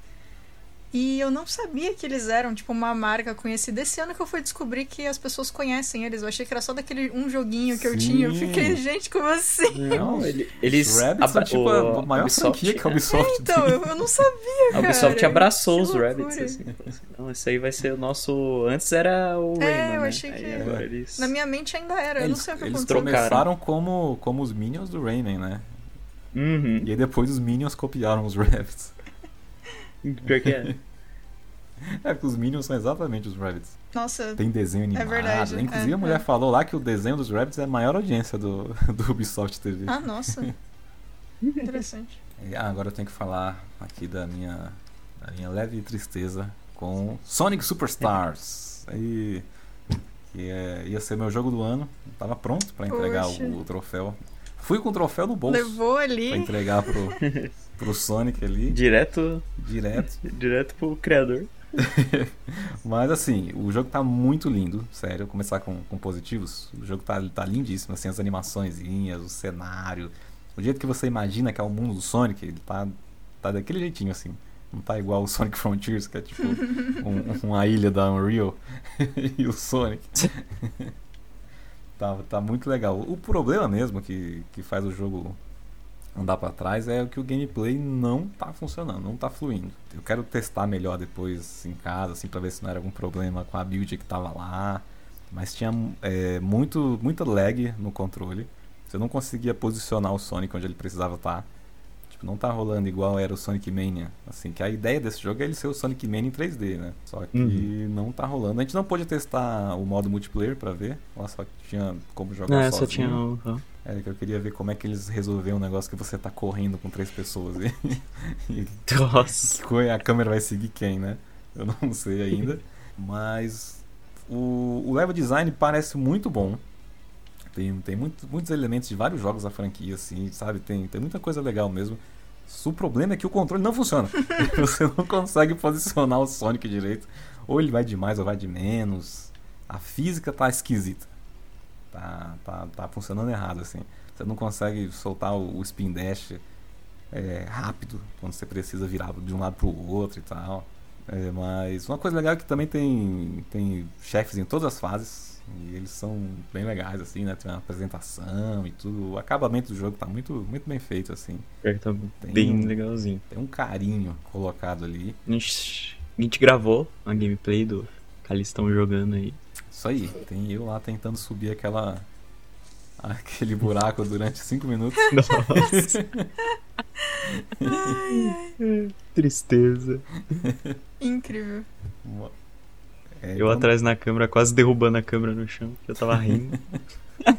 E eu não sabia que eles eram, tipo, uma marca conhecida. Esse ano que eu fui descobrir que as pessoas conhecem eles. Eu achei que era só daquele um joguinho que eu Sim. tinha. Eu fiquei, gente, como assim? Não, ele- eles. Os Rabbids são tipo o- a maior Ubisoft, franquia que a é. Ubisoft Então, tem. eu, eu não sabia, A cara. Ubisoft abraçou Que os loucura. Rabbits, assim. falou assim, Não, esse aí vai ser o nosso. Antes era o É, Rayman. eu né? achei Aí que- agora eles. Na minha mente ainda era. Eu não Eles, sei o que eles aconteceu. trocaram. começaram como, como os Minions do Rayman, né? Uhum. E aí depois os Minions copiaram os Rabbits. Pior que é. É, porque os Minions são exatamente os Rabbits. Nossa, Tem desenho animado. verdade, Inclusive é, a mulher é. falou lá que o desenho dos Rabbits é a maior audiência do, do Ubisoft TV. ah, nossa. Interessante. E, ah, agora eu tenho que falar aqui da minha, da minha leve tristeza com Sonic Superstars. Aí, que é, ia ser meu jogo do ano. Tava pronto pra entregar o, o troféu. Fui com o troféu no bolso Levou pra ali. entregar pro, pro Sonic ali, Direto, direto. direto pro criador. Mas assim, o jogo tá muito lindo, sério. Vou começar com, com positivos. O jogo tá, tá lindíssimo, assim, as animaçõezinhas, o cenário. O jeito que você imagina que é o mundo do Sonic, ele tá, tá daquele jeitinho, assim. Não tá igual o Sonic Frontiers, que é tipo um- uma ilha da Unreal e o Sonic. tá, tá muito legal. O problema mesmo que, que faz o jogo andar pra trás é que o gameplay não tá funcionando, não tá fluindo. Eu quero testar melhor depois em casa, assim, pra ver se não era algum problema com a build que tava lá. Mas tinha é, muito, muita lag no controle. Você não conseguia posicionar o Sonic onde ele precisava estar. Tipo, não tá rolando igual era o Sonic Mania. Assim, que a ideia desse jogo é ele ser o Sonic Mania em 3D, né? Só que Uhum. não tá rolando. A gente não pôde testar o modo multiplayer pra ver. Lá só tinha como jogar É, sozinho. só tinha o. É, que eu queria ver como é que eles resolveram um negócio que você tá correndo com três pessoas e, Nossa. a câmera vai seguir quem, né? Eu não sei ainda. Mas o, o level design parece muito bom. Tem, tem muito- muitos elementos de vários jogos da franquia, assim, sabe? Tem, tem muita coisa legal mesmo. O problema é que o controle não funciona. Você não consegue posicionar o Sonic direito. Ou ele vai de mais ou vai de menos. A física tá esquisita. Tá, tá, tá funcionando errado, assim. Você não consegue soltar o, o spin dash é, rápido quando você precisa virar de um lado pro outro e tal. É, mas uma coisa legal é que também tem, tem chefes em todas as fases. E eles são bem legais, assim, né? Tem uma apresentação e tudo. O acabamento do jogo tá muito, muito bem feito, assim. Que tá Tem bem um- legalzinho. Tem um carinho colocado ali. A gente, a gente gravou a gameplay do estão jogando aí. Isso aí. Tem eu lá tentando subir aquela. aquele buraco durante cinco minutos. Nossa. Tristeza. Incrível. É, Eu então, atrás na câmera, quase derrubando a câmera no chão, que eu tava rindo.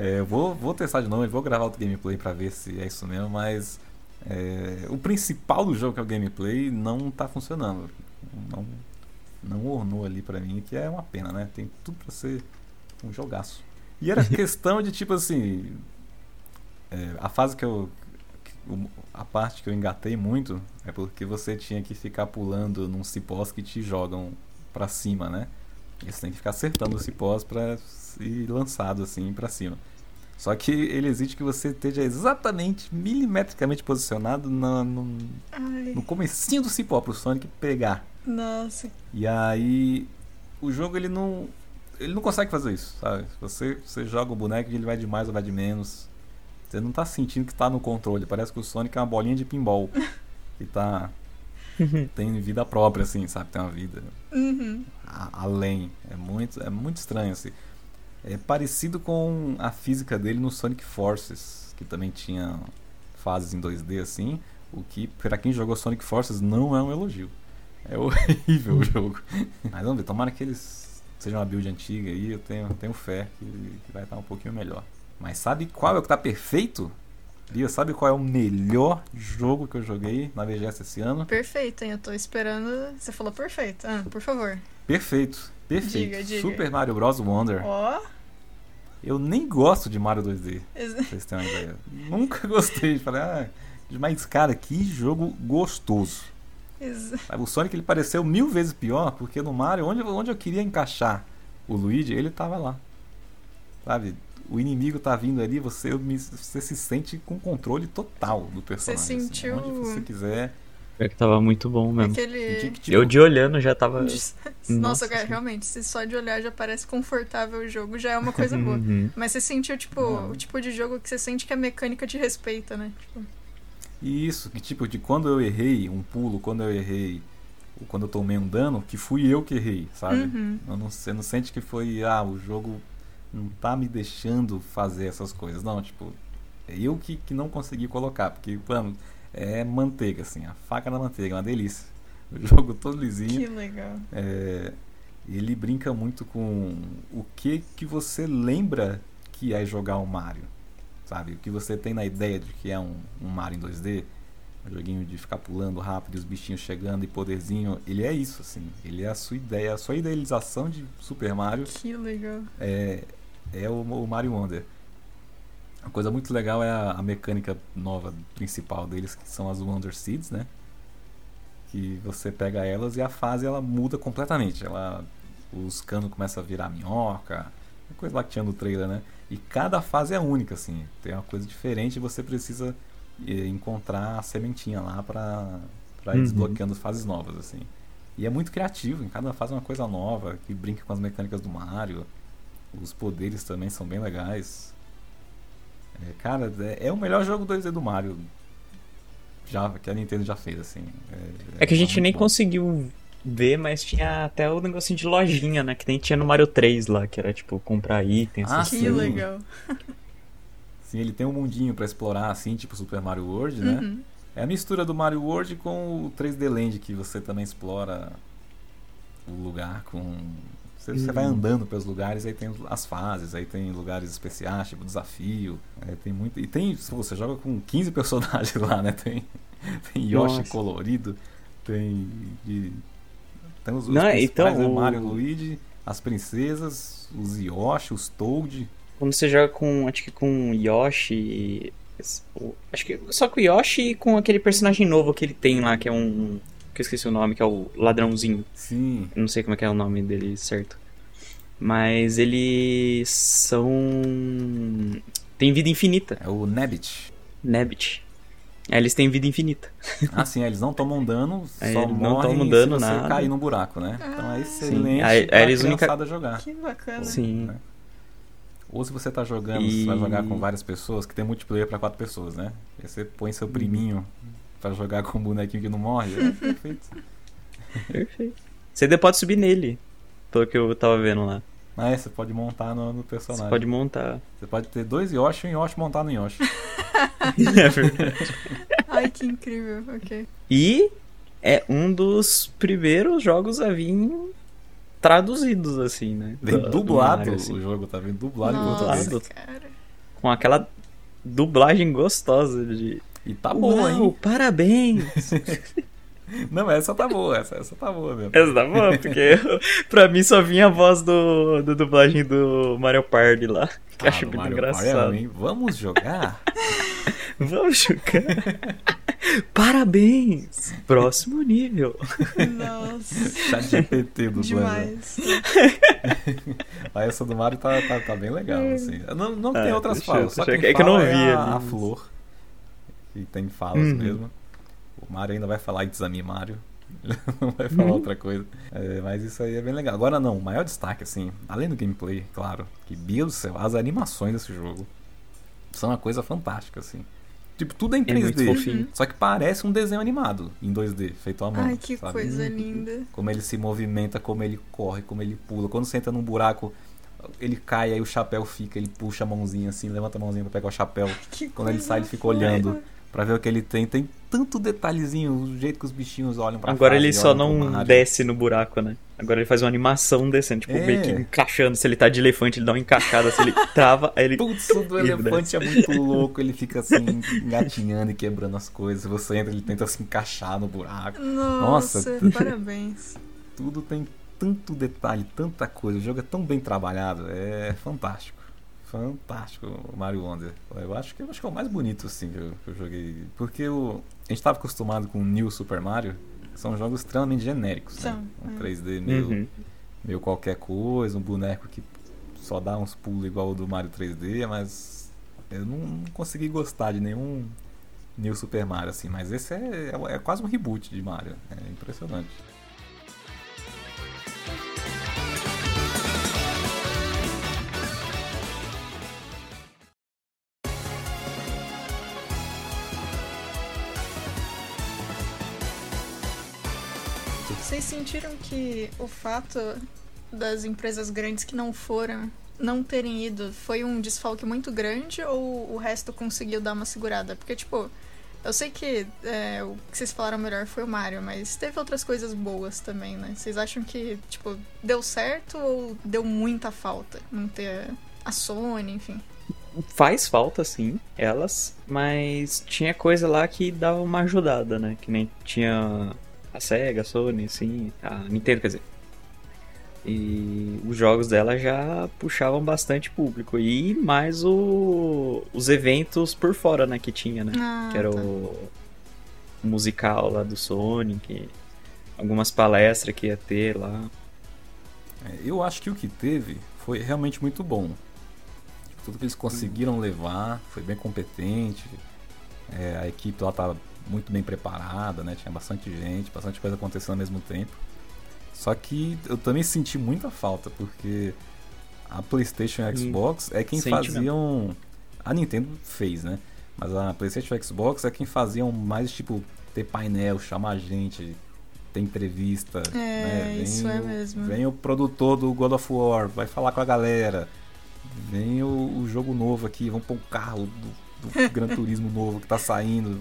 É, eu vou, vou testar de novo, eu vou gravar outro gameplay pra ver se é isso mesmo, mas é, o principal do jogo, que é o gameplay, não tá funcionando. Não, não ornou ali pra mim, que é uma pena, né? Tem tudo pra ser um jogaço. E era questão de tipo assim. é, a fase que eu. que o- A parte que eu engatei muito é porque você tinha que ficar pulando num cipós que te jogam pra cima, né? E você tem que ficar acertando os cipós pra ir lançado assim pra cima. Só que ele exige que você esteja exatamente milimetricamente posicionado na- no, Ai, no comecinho do cipó pro Sonic pegar. Nossa. E aí o jogo ele não ele não consegue fazer isso, sabe? Você você joga o boneco e ele vai de mais ou vai de menos. Você não tá sentindo que tá no controle, parece que o Sonic é uma bolinha de pinball que tá tem vida própria assim, sabe? Tem uma vida Uhum. a- além. É muito é muito estranho assim. É parecido com a física dele no Sonic Forces, que também tinha fases em 2D assim, o que pra quem jogou Sonic Forces não é um elogio. É horrível o jogo. Mas vamos ver, tomara que eles sejam uma build antiga aí, eu tenho, tenho fé que, que vai estar um pouquinho melhor. Mas sabe qual é o que tá perfeito? Lia, sabe qual é o melhor jogo que eu joguei na VGS esse ano? Perfeito, hein? Eu tô esperando. Você falou perfeito. Ah, por favor. Perfeito, perfeito. Diga, diga. Super Mario Bros. Wonder. Ó. Eu nem gosto de Mario 2D, ex- vocês terem uma ideia. Nunca gostei. Falei, ah, mas cara, que jogo gostoso. Ex- Sabe, O Sonic ele pareceu mil vezes pior, porque no Mario, onde, onde eu queria encaixar o Luigi, ele tava lá. Sabe? O inimigo tá vindo ali, você, você se sente com controle total do personagem. assim. sentiu- Onde você quiser. Pior que tava muito bom mesmo. Aquele. que, Eu de olhando já tava. Nossa, Nossa cara, Senhora. realmente, se só de olhar já parece confortável o jogo, já é uma coisa boa. Uhum. Mas você sentiu, tipo, o tipo de jogo que você sente que a mecânica te respeita, né? Tipo, E isso, que tipo, de quando eu errei um pulo, quando eu errei, ou quando eu tomei um dano, que fui eu que errei, sabe? Uhum. Eu não, você não sente que foi, ah, o jogo não tá me deixando fazer essas coisas. Não, tipo, é eu que, que não consegui colocar, porque, mano, é manteiga, assim, a faca na manteiga, é uma delícia. O jogo todo lisinho. que legal. É, ele brinca muito com o que que você lembra que é jogar um Mario, sabe? O que você tem na ideia de que é um, um Mario em 2D, um joguinho de ficar pulando rápido e os bichinhos chegando e poderzinho, ele é isso, assim. Ele é a sua ideia, a sua idealização de Super Mario Que legal. é, é o, o Mario Wonder. Uma coisa muito legal é a, a mecânica nova principal deles, que são as Wonder Seeds, né? Que você pega elas e a fase ela muda completamente. Ela, os canos começam a virar minhoca, coisa lá que tinha no trailer, né? E cada fase é única, assim. Tem uma coisa diferente e você precisa eh, encontrar a sementinha lá pra, pra ir Uhum. desbloqueando fases novas, assim. E é muito criativo, em cada fase é uma coisa nova, que brinca com as mecânicas do Mario. Os poderes também são bem legais. É, cara, é, é o melhor jogo 2D do Mario já, que a Nintendo já fez, assim. É que a gente muito nem bom. conseguiu ver, mas tinha até o negocinho de lojinha, né? Que nem tinha no Mario 3 lá, que era tipo comprar itens. Ah, essas que legal. Sim, ele tem um mundinho pra explorar, assim, tipo Super Mario World, né? Uhum. É a mistura do Mario World com o 3D Land, que você também explora o lugar com. Você, você Hum. vai andando pelos lugares, aí tem as fases, aí tem lugares especiais, tipo desafio. é, tem muito. E tem. Você joga com 15 personagens lá, né? Tem, tem Yoshi Nossa. colorido, tem. de- tem os, Não, então, né? o- Mario Luigi, as princesas, os Yoshi, os Toad. Quando você joga com, acho que com Yoshi. Acho que só com o Yoshi e com aquele personagem novo que ele tem lá, que é um. Que eu esqueci o nome, que é o ladrãozinho. Sim. Eu não sei como é que é o nome dele certo. Mas eles são. Tem vida infinita. É o Nabbit. Nebbit. É, eles têm vida infinita. Ah, sim, eles não tomam dano, É, só eles não morrem tomam dano, se você nada. cair no buraco, né? Então é Sim. excelente Aí- aí pra eles única- jogar. Que bacana. Sim. né? Ou se você tá jogando, E- você vai jogar com várias pessoas, que tem multiplayer pra quatro pessoas, né? Aí você põe seu priminho pra jogar com um bonequinho que não morre, é perfeito. Perfeito. Você ainda pode subir nele. Pelo que eu tava vendo lá. Mas é, você pode montar no, no Você personagem. pode montar. Você pode ter dois Yoshi e um Yoshi montar no Yoshi. é verdade. Ai, que incrível. Ok. E é um dos primeiros jogos a vir traduzidos, assim, né? Vem Do- do dublado Mario, assim. o jogo, tá vendo? Dublado em Nossa, português. cara. Com aquela dublagem gostosa de. E tá bom, Uau, hein? parabéns! Não, essa tá boa, essa, essa tá boa mesmo. Essa tá boa, porque pra mim só vinha a voz do, do dublagem do Mario Party lá. Que Ah, acho muito Mario engraçado. Party é. Vamos jogar? Vamos jogar. Parabéns! Próximo nível. Nossa, Chat GPT do demais. A essa do Mario tá, tá, tá bem legal, assim. Não, não tem Ah, outras deixa- falas, só é que eu não vi é a, a Flor, que tem falas Uhum. mesmo. O Mario ainda vai falar me, Mario. não vai falar Uhum. outra coisa. É, mas isso aí é bem legal. Agora não, o maior destaque, assim, além do gameplay, claro, que, Deus do céu, as animações desse jogo são uma coisa fantástica, assim. Tipo, tudo é em É muito 3D, fofinho. só que parece um desenho animado em 2D, feito à mão. Ai, que sabe? coisa linda. Como ele se movimenta, como ele corre, como ele pula. Quando você entra num buraco, ele cai, aí o chapéu fica, ele puxa a mãozinha assim, levanta a mãozinha pra pegar o chapéu. Que Quando ele sai, ele fica olhando pra ver o que ele tem. Tem tanto detalhezinho, o jeito que os bichinhos olham pra Agora fase, ele só não desce no buraco, né? Agora ele faz uma animação descendo, tipo, É. meio que encaixando. Se ele tá de elefante, ele dá uma encaixada. Se ele trava, aí ele. Putz, o do Ele elefante é muito louco, ele fica assim, engatinhando e quebrando as coisas. Você entra, ele tenta se encaixar no buraco. Nossa, Nossa. parabéns. Tudo tem tanto detalhe, tanta coisa. O jogo é tão bem trabalhado, é fantástico. Fantástico o Mario Wonder. Eu acho que, eu acho que é o mais bonito assim que eu, que eu joguei. Porque o, a gente estava acostumado com o New Super Mario, que são jogos extremamente genéricos. São, né? Um é. 3D meio, Uhum. meio qualquer coisa, um boneco que só dá uns pulos igual o do Mario 3D, mas eu não, não consegui gostar de nenhum New Super Mario assim. Mas esse é, é, é quase um reboot de Mario. É impressionante. Sentiram que o fato das empresas grandes que não foram não terem ido foi um desfalque muito grande ou o resto conseguiu dar uma segurada? Porque, tipo, eu sei que é, o que vocês falaram melhor foi o Mario, mas teve outras coisas boas também, né? Vocês acham que, tipo, deu certo ou deu muita falta não ter a Sony, enfim? Faz falta, sim, elas, mas tinha coisa lá que dava uma ajudada, né? Que nem tinha a Sega, a Sony, assim, a Nintendo, quer dizer. E os jogos dela já puxavam bastante público. E mais o, os eventos por fora, né, que tinha, né? Ah, que era tá. o, o musical lá do Sonic, algumas palestras que ia ter lá. É, Eu acho que o que teve foi realmente muito bom. Tipo, Tudo que eles conseguiram levar foi bem competente. É, a equipe lá estava muito bem preparada, né? Tinha bastante gente, bastante coisa acontecendo ao mesmo tempo. Só que eu também senti muita falta, porque a PlayStation e a Hum, Xbox é quem faziam. A Nintendo fez, né? Mas a PlayStation e a Xbox é quem faziam mais, tipo, ter painel, chamar gente, ter entrevista. É, né? Vem isso é o- mesmo. Vem o produtor do God of War, vai falar com a galera. Vem o, o jogo novo aqui, vamos pôr um carro do, do Gran Turismo novo que tá saindo.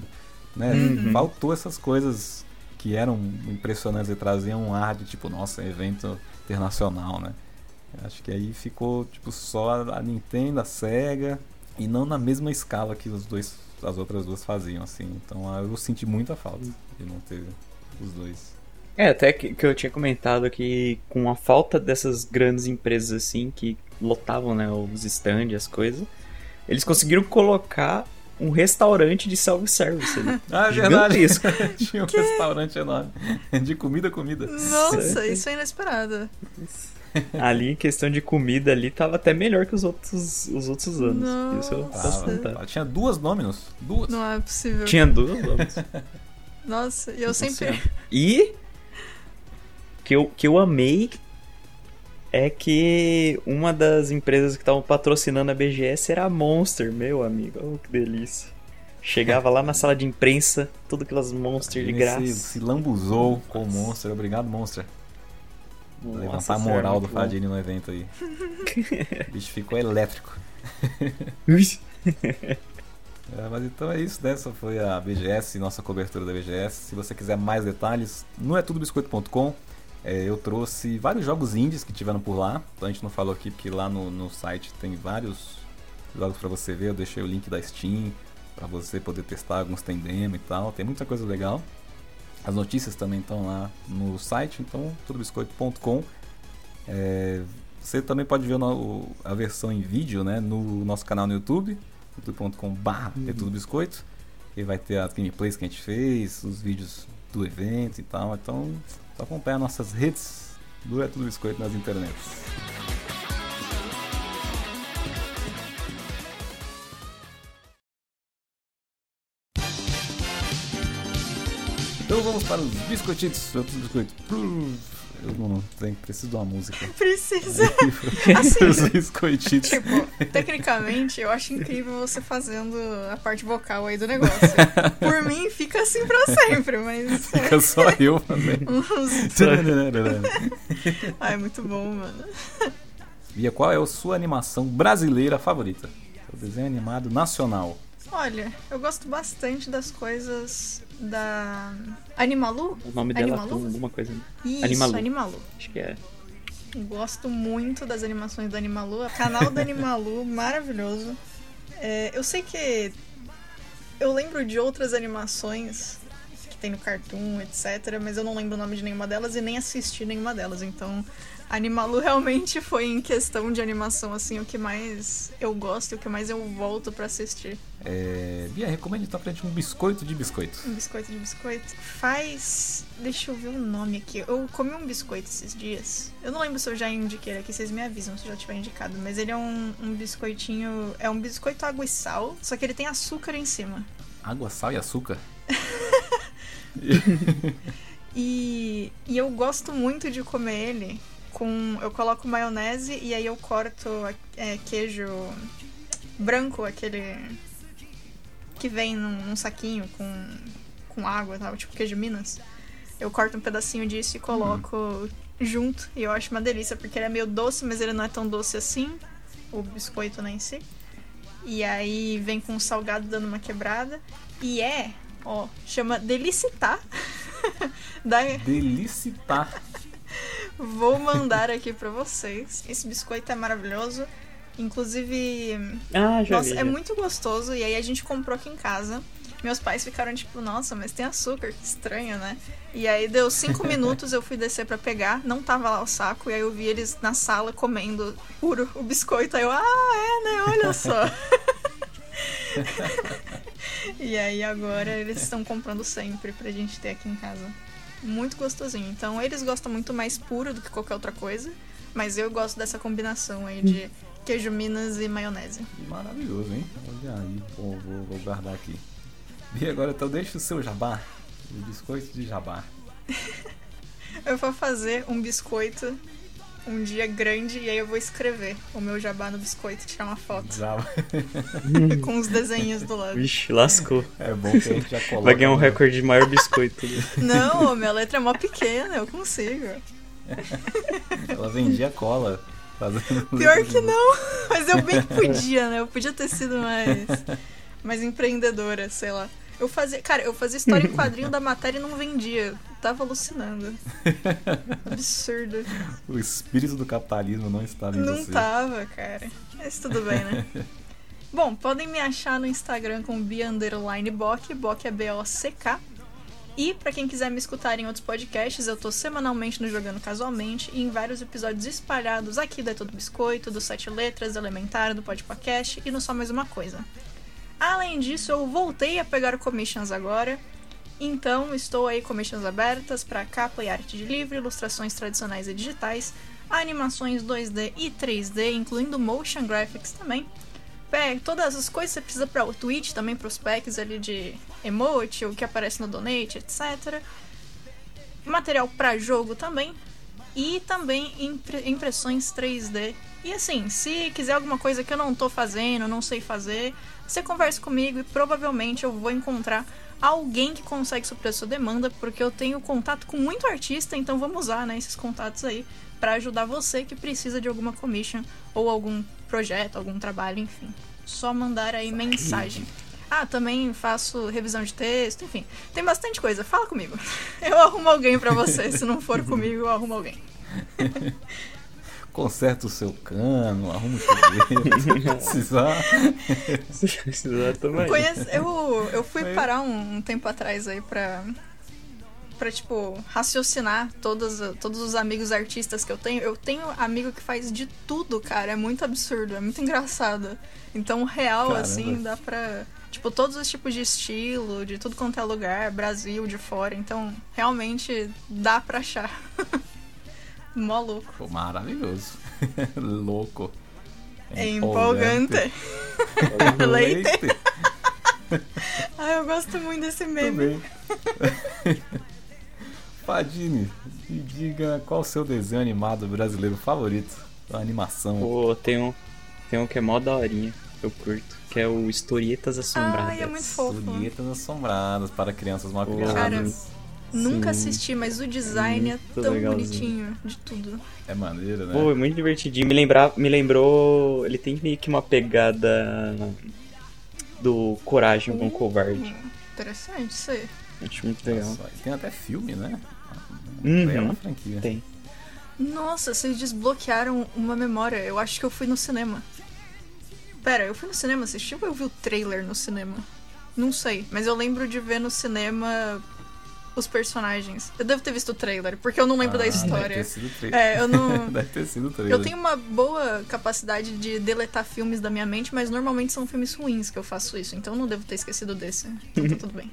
Né? Uhum. Faltou essas coisas que eram impressionantes e traziam um ar de tipo, nossa, evento internacional, né? Acho que aí ficou tipo só a Nintendo, a Sega e não na mesma escala que os dois, as outras duas faziam, assim. Então ah, eu senti muita falta de não ter os dois. É, até que, que eu tinha comentado que com a falta dessas grandes empresas assim que lotavam né, os stands, as coisas, eles conseguiram colocar um restaurante de self-service ali. Ah, é verdade. Gigantesco. Tinha um restaurante enorme. De comida, comida. Nossa, isso é inesperado. ali em questão de comida ali tava até melhor que os outros, os outros anos. Isso eu posso Tava. contar. Tinha duas Dominos. Duas. Não é possível. Tinha duas anos. Nossa, e eu sempre. E que eu, que eu amei é que uma das empresas que estavam patrocinando a BGS era a Monster, meu amigo. Oh, que delícia. Chegava lá na sala de imprensa, tudo aquelas Monster de graça. Se, se lambuzou com o Monster. Obrigado, Monster. Nossa, Levantar a moral do. Fadini no evento aí. o bicho ficou elétrico. É, mas então é isso, né? Essa foi a BGS, nossa cobertura da BGS. Se você quiser mais detalhes, no é tudobiscoito.com. É, eu trouxe vários jogos indies que tiveram por lá. Então a gente não falou aqui porque lá no, no site tem vários jogos para você ver. Eu deixei o link da Steam para você poder testar. Alguns tem demo e tal. Tem muita coisa legal. As notícias também estão lá no site, então tudobiscoito.com. É, você também pode ver o, a versão em vídeo né, no nosso canal no YouTube, youtube.com.br uhum. é tudo biscoito. E vai ter as gameplays que a gente fez, os vídeos do evento e tal. Então, só acompanhar nossas redes do É Tudo Biscoito nas internets. Então vamos para os biscoititos. Outros biscoitos. Eu não tenho, preciso de uma música. Precisa. assim, biscoititos. Tipo, tecnicamente, eu acho incrível você fazendo a parte vocal aí do negócio. Por mim, fica assim pra sempre, mas. Fica só eu fazendo. Ai, é muito bom, mano. Bia, qual é a sua animação brasileira favorita? O desenho animado nacional. Olha, eu gosto bastante das coisas da Animalu? O nome dela é alguma coisa. Isso, Animalu. Animalu. Acho que é. Gosto muito das animações do Animalu. O canal do Animalu, maravilhoso. É, eu sei que eu lembro de outras animações que tem no Cartoon, etc, mas eu não lembro o nome de nenhuma delas e nem assisti nenhuma delas, então Animalu realmente foi em questão de animação assim o que mais eu gosto e o que mais eu volto para assistir. É... Bia, recomendo então pra gente um biscoito de biscoito. Um biscoito de biscoito. Faz. Deixa eu ver o nome aqui. Eu comi um biscoito esses dias. Eu não lembro se eu já indiquei ele aqui, vocês me avisam se eu já tiver indicado. Mas ele é um, um biscoitinho. É um biscoito água e sal, só que ele tem açúcar em cima. Água, sal e açúcar? e, e eu gosto muito de comer ele com. Eu coloco maionese e aí eu corto é, queijo branco, aquele que vem num, num, saquinho com, com água tal, tipo queijo Minas. Eu corto um pedacinho disso e coloco uhum. junto. E eu acho uma delícia, porque ele é meio doce, mas ele não é tão doce assim. O biscoito né, em si. E aí vem com salgado dando uma quebrada. E é, ó, chama Delicitar. da... Delicitar. Vou mandar aqui para vocês. Esse biscoito é maravilhoso. Inclusive, ah, já nossa, vi, é muito gostoso. E aí a gente comprou aqui em casa. Meus pais ficaram tipo, nossa, mas tem açúcar, que estranho, né? E aí deu cinco minutos, eu fui descer para pegar, não tava lá o saco, e aí eu vi eles na sala comendo puro o biscoito. Aí eu, ah, é, né? Olha só. e aí agora eles estão comprando sempre pra gente ter aqui em casa muito gostosinho. Então eles gostam muito mais puro do que qualquer outra coisa, mas eu gosto dessa combinação aí de queijo Minas e maionese. Maravilhoso, hein? Olha aí, vou, vou, vou guardar aqui. E agora então deixa o seu jabá, o biscoito de jabá. eu vou fazer um biscoito um dia grande e aí eu vou escrever o meu jabá no biscoito e tirar uma foto. Com os desenhos do lado. Vixe, lascou. É bom que a gente já coloca. Vai ganhar um recorde de maior biscoito. Não, minha letra é mó pequena, eu consigo. Ela vendia cola. Pior que não, mas eu bem podia, né? Eu podia ter sido mais, mais empreendedora, sei lá. Eu fazia, cara, eu fazia história em quadrinho da matéria e não vendia. Tava alucinando. Absurdo. O espírito do capitalismo não estava em não você. Não tava, cara. Mas tudo bem, né? Bom, podem me achar no Instagram com Underline Bock, é B-O-C-K. E para quem quiser me escutar em outros podcasts, eu tô semanalmente no Jogando Casualmente e em vários episódios espalhados aqui da Todo Biscoito, do Sete Letras, Elementar, do Podcast e no Só Mais Uma Coisa. Além disso, eu voltei a pegar commissions agora. Então, estou aí commissions abertas para capa e arte de livro, ilustrações tradicionais e digitais, animações 2D e 3D, incluindo motion graphics também. É, todas as coisas que você precisa para o Twitch, também para os packs ali de emote, o que aparece no donate, etc. Material para jogo também. E também impre impressões 3D. E assim, se quiser alguma coisa que eu não tô fazendo, não sei fazer, você conversa comigo e provavelmente eu vou encontrar alguém que consegue suprir a sua demanda, porque eu tenho contato com muito artista, então vamos usar né, esses contatos aí para ajudar você que precisa de alguma commission ou algum projeto, algum trabalho, enfim. Só mandar aí mensagem. Ah, também faço revisão de texto, enfim. Tem bastante coisa. Fala comigo. Eu arrumo alguém para você. Se não for comigo, eu arrumo alguém. conserta o seu cano, arruma o chuveiro, se precisar. se precisar também. Conhece, eu, eu fui parar um, um, tempo atrás aí pra, pra, tipo, raciocinar todos, todos os amigos artistas que eu tenho. Eu tenho amigo que faz de tudo, cara. É muito absurdo, é muito engraçado. Então, real, Caramba. assim, dá pra. Tipo, todos os tipos de estilo, de tudo quanto é lugar, Brasil, de fora. Então, realmente dá pra achar. Mó louco. Maravilhoso. Louco. É empolgante. Leite. Leite. Ah, eu gosto muito desse meme. Também. Fadini, me diga qual o seu desenho animado brasileiro favorito? A animação. Pô, tem um, tem um que é mó daorinha, eu curto, que é o Historietas Assombradas. Ai, é muito fofo. Historietas assombradas para crianças mal criadas. Nunca Sim. assisti, mas o design é Muito tão legalzinho. bonitinho de tudo. É maneiro, né? Pô, é muito divertidinho. Me, lembrar, me lembrou. Ele tem meio que uma pegada do Coragem com o Covarde. Hum, Interessante isso aí. Acho muito legal. Nossa, tem até filme, né? Uhum. É uma franquia. Tem. Nossa, vocês desbloquearam uma memória. Eu acho que eu fui no cinema. Pera, eu fui no cinema assistir ou eu vi o trailer no cinema? Não sei, mas eu lembro de ver no cinema os personagens. Eu devo ter visto o trailer, porque eu não lembro da Ah, Deve história. ter sido o trailer. É, eu não. Deve ter sido o trailer. Eu tenho uma boa capacidade de deletar filmes da minha mente, mas normalmente são filmes ruins que eu faço isso, então eu não devo ter esquecido desse. Então tá tudo bem.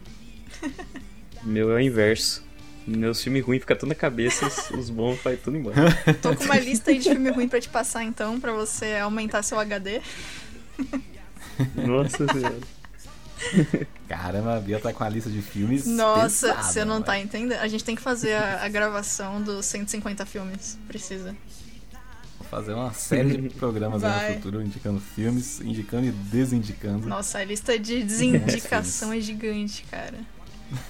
Meu é o inverso. Meus filmes ruins ficam tudo na cabeça, os- os bons vai tudo embora. Tô com uma lista aí de filme ruim pra te passar então, pra você aumentar seu HD. Nossa senhora. Caramba, a Bia tá com a lista de filmes. Nossa, pesada, você não tá moleque. entendendo? A gente tem que fazer a, a gravação dos 150 filmes. Precisa. Vou fazer uma série de programas no futuro indicando filmes, indicando e desindicando. Nossa, a lista de desindicação é gigante, cara.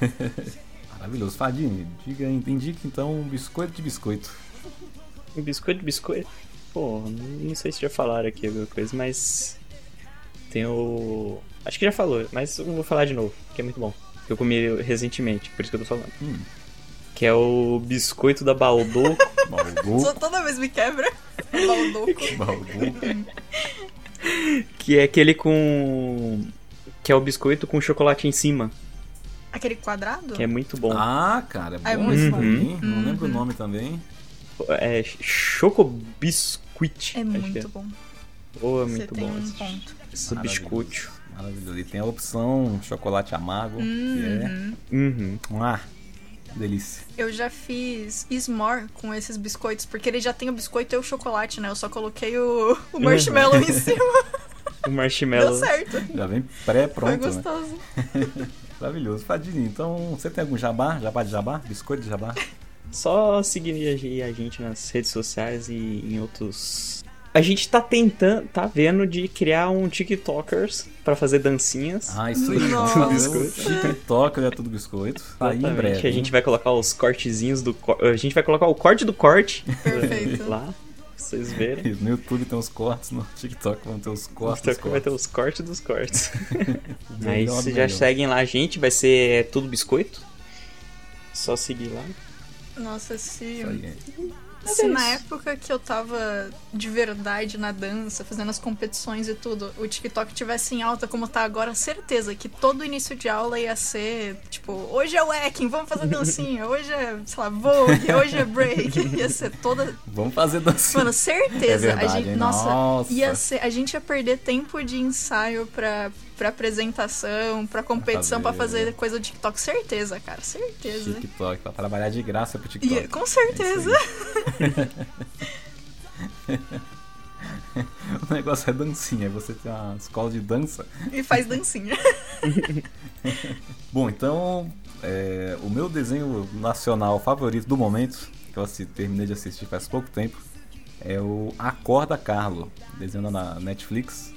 Maravilhoso. Fadinho, diga, indica então um biscoito de biscoito. Um biscoito de biscoito. Pô, não sei se já falaram aqui alguma coisa, mas. Tem o. Acho que já falou, mas eu vou falar de novo, que é muito bom. Que eu comi recentemente, por isso que eu tô falando. Hum, Que é o biscoito da Baldoco. Baldu. Só toda vez me quebra. Baldoco. Baldu. que é aquele com. Que é o biscoito com chocolate em cima. Aquele quadrado? Que é muito bom. Ah, cara, é bom Ah, é muito esse bom. também. Não Uhum. lembro o nome também. É Chocobiscuit. É acho que muito bom. Oh, é Você muito tem bom um esse, ponto. Esse biscoito. Maravilhoso. E tem a opção chocolate amargo, que Uhum. Uhum. é. Ah, delícia. Eu já fiz s'more com esses biscoitos, porque ele já tem o biscoito e o chocolate, né? Eu só coloquei o, o marshmallow em cima. O Deu marshmallow. certo. Já vem Foi pré-pronto, né? gostoso. Maravilhoso. Fadinho, então você tem algum jabá? Jabá de jabá? Biscoito de jabá? Só seguir a gente nas redes sociais e em outros. A gente tá tentando, tá vendo de criar um TikTokers pra fazer dancinhas. Ah, isso aí. Nossa. Vamos fazer o TikTok, é tudo biscoito. Tá aí em breve. A gente vai colocar os cortezinhos do. A gente vai colocar o corte do corte Perfeito. lá, pra vocês verem. No YouTube tem os cortes, no TikTok vão ter os cortes. dos TikTok vai ter os cortes dos cortes. Aí vocês já seguem lá a gente, vai ser tudo biscoito. Só seguir lá. Nossa, se, É. se é na época que eu tava de verdade na dança, fazendo as competições e tudo, o TikTok tivesse em alta como tá agora, certeza que todo início de aula ia ser, tipo, hoje é wacking, vamos fazer dancinha, hoje é, sei lá, vogue, hoje é break, ia ser toda... Vamos fazer dancinha. Mano, certeza, É verdade, a gente, nossa, Nossa. ia ser, a gente ia perder tempo de ensaio pra, pra apresentação, pra competição, pra fazer- fazer coisa do TikTok, certeza, cara, certeza. TikTok, pra trabalhar de graça pro TikTok. Ia- com certeza. O negócio é dancinha, você tem uma escola de dança. E faz dancinha. Bom, então, é, o meu desenho nacional favorito do momento, que eu terminei de assistir faz pouco tempo, é o Acorda Carlo, desenho na Netflix,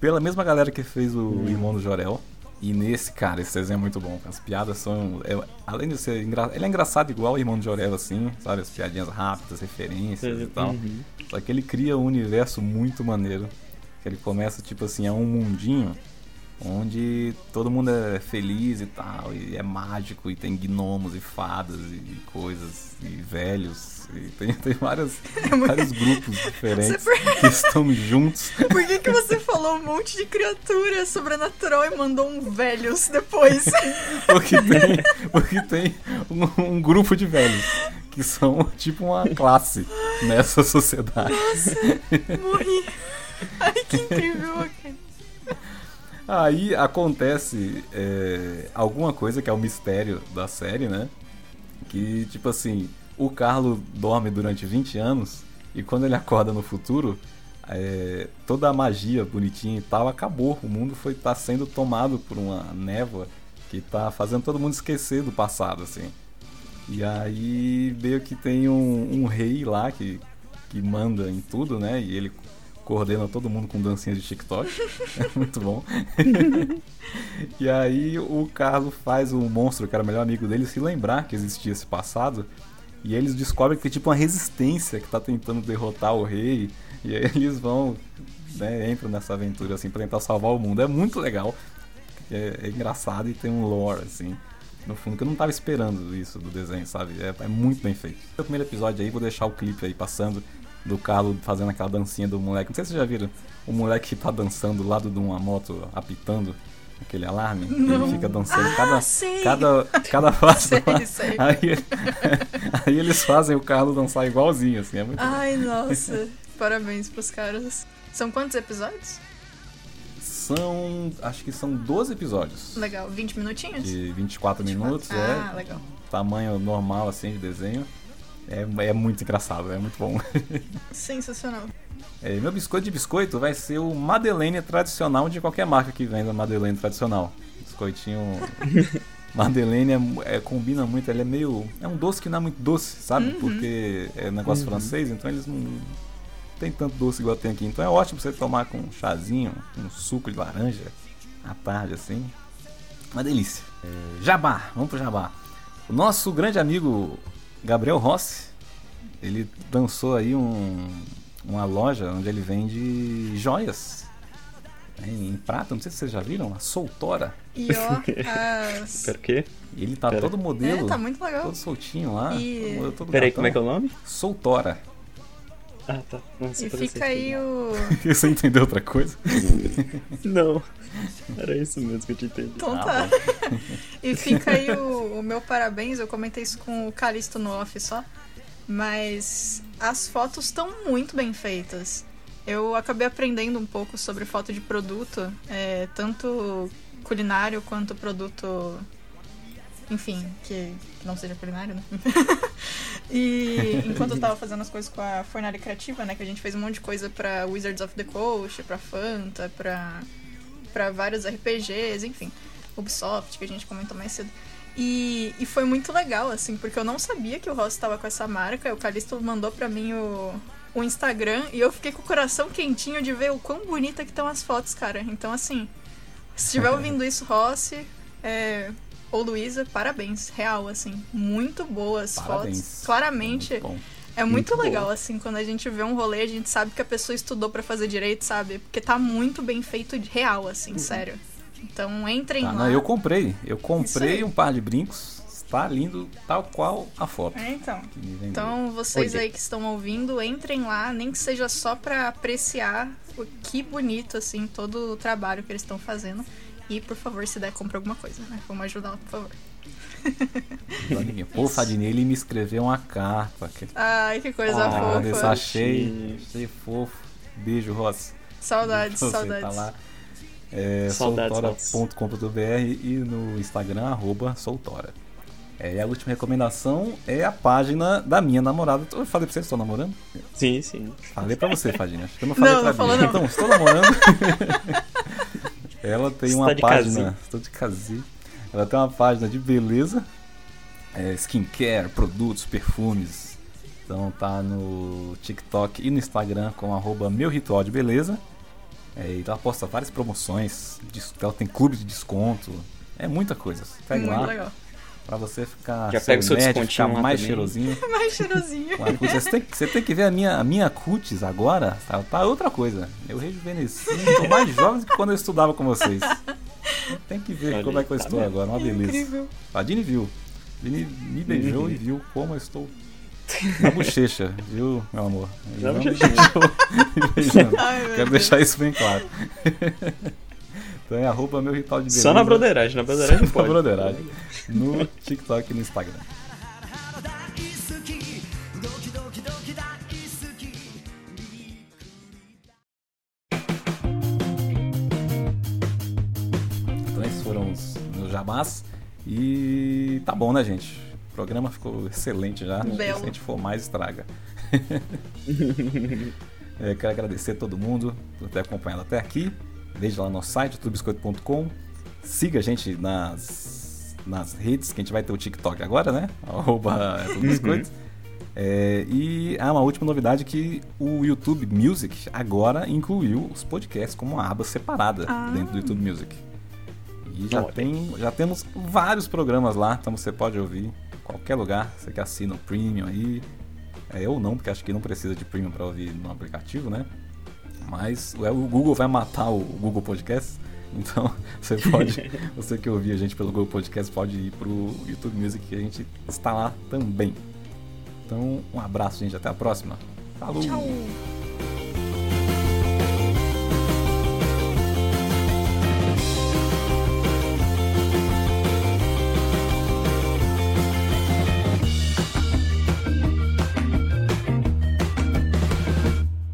pela mesma galera que fez o Irmão do Jorel. E nesse, cara, esse desenho é muito bom. As piadas são. é- além de ser. Engra, ele é engraçado igual o Irmão do Jorel, assim, sabe? As piadinhas rápidas, referências e tal. Uhum. Só que ele cria um universo muito maneiro. Que ele começa, tipo assim, é um mundinho onde todo mundo é feliz e tal, e é mágico, e tem gnomos e fadas e coisas, e velhos, e tem, tem vários, vários grupos diferentes que estão juntos. Por que, que você falou um monte de criatura sobrenatural e mandou um velhos depois? Porque tem, porque tem um, um grupo de velhos que são tipo uma classe nessa sociedade. Morri. Ai, que incrível. Aí acontece é, alguma coisa que é o mistério da série, né? Que, tipo assim, o Carlo dorme durante 20 anos e quando ele acorda no futuro, é, toda a magia bonitinha e tal acabou. O mundo foi tá sendo tomado por uma névoa que tá fazendo todo mundo esquecer do passado, assim. E aí meio que tem um, um rei lá que, que manda em tudo, né? E ele coordena todo mundo com dancinhas de TikTok. É muito bom. e aí o Carlos faz o monstro, que era o melhor amigo dele, se lembrar que existia esse passado. E eles descobrem que tem tipo uma resistência que tá tentando derrotar o rei. E aí eles vão, né, entram nessa aventura assim pra tentar salvar o mundo. É muito legal. É, é engraçado e tem um lore, assim. No fundo, que eu não tava esperando isso do desenho, sabe? É, é muito bem feito. O primeiro episódio aí, vou deixar o clipe aí passando do Carlos fazendo aquela dancinha do moleque. Não sei se vocês já viram o moleque que tá dançando do lado de uma moto apitando aquele alarme. Ele fica dançando Ah, cada, sei. cada, cada fase. Sei, sei. Aí, aí eles fazem o Carlos dançar igualzinho, assim. É muito bom. Ai, nossa. Parabéns pros caras. São quantos episódios? São. Acho que são 12 episódios. Legal, 20 minutinhos? De 24 minutos, Ah, é. legal. Tamanho normal, assim, de desenho. É, é muito engraçado, é muito bom. Sensacional. É, meu biscoito de biscoito vai ser o Madeleine tradicional de qualquer marca que venda Madeleine tradicional. Biscoitinho. Madeleine é, é, combina muito, ele é meio. É um doce que não é muito doce, sabe? Uhum. Porque é negócio francês, então eles não tem tanto doce igual tem aqui. Então é ótimo você tomar com um chazinho, um suco de laranja à tarde, assim. Uma delícia. É, jabá, vamos pro jabá. O nosso grande amigo Gabriel Rossi, ele lançou aí um, uma loja onde ele vende joias né, em prata. Não sei se vocês já viram, a Soltora. E ó, o quê? Ele tá Pera. todo modelo, É, tá muito legal. todo soltinho lá. E- todo- Peraí, como é que é o nome? Soltora. Ah, tá. Nossa, E fica aí o. Você entendeu outra coisa? Não. Era isso mesmo que eu tinha entendido. Então Ah, tá. E fica aí o, o meu parabéns. Eu comentei isso com o Calisto no off só. Mas as fotos estão muito bem feitas. Eu acabei aprendendo um pouco sobre foto de produto, é, tanto culinário quanto produto. Enfim, que, que não seja culinário, né? e enquanto eu tava fazendo as coisas com a Fornalha Criativa, né? Que a gente fez um monte de coisa pra Wizards of the Coast, pra Fanta, pra, pra vários RPGs, enfim. Ubisoft, que a gente comentou mais cedo. E, e foi muito legal, assim, porque eu não sabia que o Ross estava com essa marca. O Calisto mandou pra mim o, o Instagram e eu fiquei com o coração quentinho de ver o quão bonita que estão as fotos, cara. Então, assim, se estiver ouvindo isso, Rossi é, ou Luísa, parabéns. Real, assim, muito boas Parabéns. fotos. Claramente, Muito é muito, Muito legal, boa. assim, quando a gente vê um rolê, a gente sabe que a pessoa estudou pra fazer direito, sabe? Porque tá muito bem feito de real, assim, sério. Então entrem Tá, lá. não, eu comprei. Eu comprei um par de brincos. Está lindo, tal qual a foto. É, então. Então, vocês Olha. aí que estão ouvindo, entrem lá, nem que seja só pra apreciar o que bonito, assim, todo o trabalho que eles estão fazendo. E, por favor, se der, compra alguma coisa, né? Vamos ajudar, por favor. Pô, Fadinei, ele me escreveu uma carta. Que... Ai, que coisa Ah, Olha, fofa. achei, achei fofo. Beijo, Ross. Saudades, Você saudades. tá lá. É, soltora.com.br e no Instagram, arroba soltora. É, e a última recomendação é a página da minha namorada. Eu falei pra você que estou namorando? Sim, sim. Falei pra você, Fadinha. Acho que eu não falei Não, pra não falou, Bia. não. Então, estou namorando. Ela tem Está uma de página. casinha. Estou de casinha. Ela tem uma página de beleza, é, skincare, produtos, perfumes. Então tá no TikTok e no Instagram com arroba meu ritual de beleza. É, e ela posta várias promoções. Ela tem clube de desconto. É muita coisa. Pega Muito lá legal. Pra você ficar Já pega o seu nerd, descontinho ficar lá mais também. cheirosinho. Mais cheirosinho. Você, tem, que- você tem que ver a minha, a minha cutis agora, tá, tá outra coisa. Eu rejuvenesci, tô mais jovem do que quando eu estudava com vocês. Tem que ver Olha como é que eu tá estou vendo? agora, uma É beleza. incrível. A Dini viu. Dini me beijou e viu como eu estou. Na bochecha, viu, meu amor? Ele não me beijou. Ai, meu Quero Deus. deixar isso bem claro. Então é arroba meu ritual de beleza. Só na broderagem, na broderagem pode. na broderagem. No TikTok e no Instagram. Então esses foram os meus jabás. E tá bom, né, gente? O programa ficou excelente já. Bel. Se a gente for mais, estraga. É, quero agradecer a todo mundo por ter acompanhado até aqui. Veja lá no nosso site, tubiscoito.com. Siga a gente nas, nas redes, que a gente vai ter o TikTok agora, né? Arroba tubiscoito. É, e há uma última novidade que o YouTube Music agora incluiu os podcasts como uma aba separada Ah. dentro do YouTube Music. E já, Olha. tem, já temos vários programas lá, então você pode ouvir em qualquer lugar. Você que assina o Premium aí. É, ou não, porque acho que não precisa de Premium para ouvir no aplicativo, né? Mas é, o Google vai matar o Google Podcast. Então você pode, você que ouvir a gente pelo Google Podcast, pode ir pro YouTube Music que a gente está lá também. Então, um abraço, gente. Até a próxima. Falou! Tchau.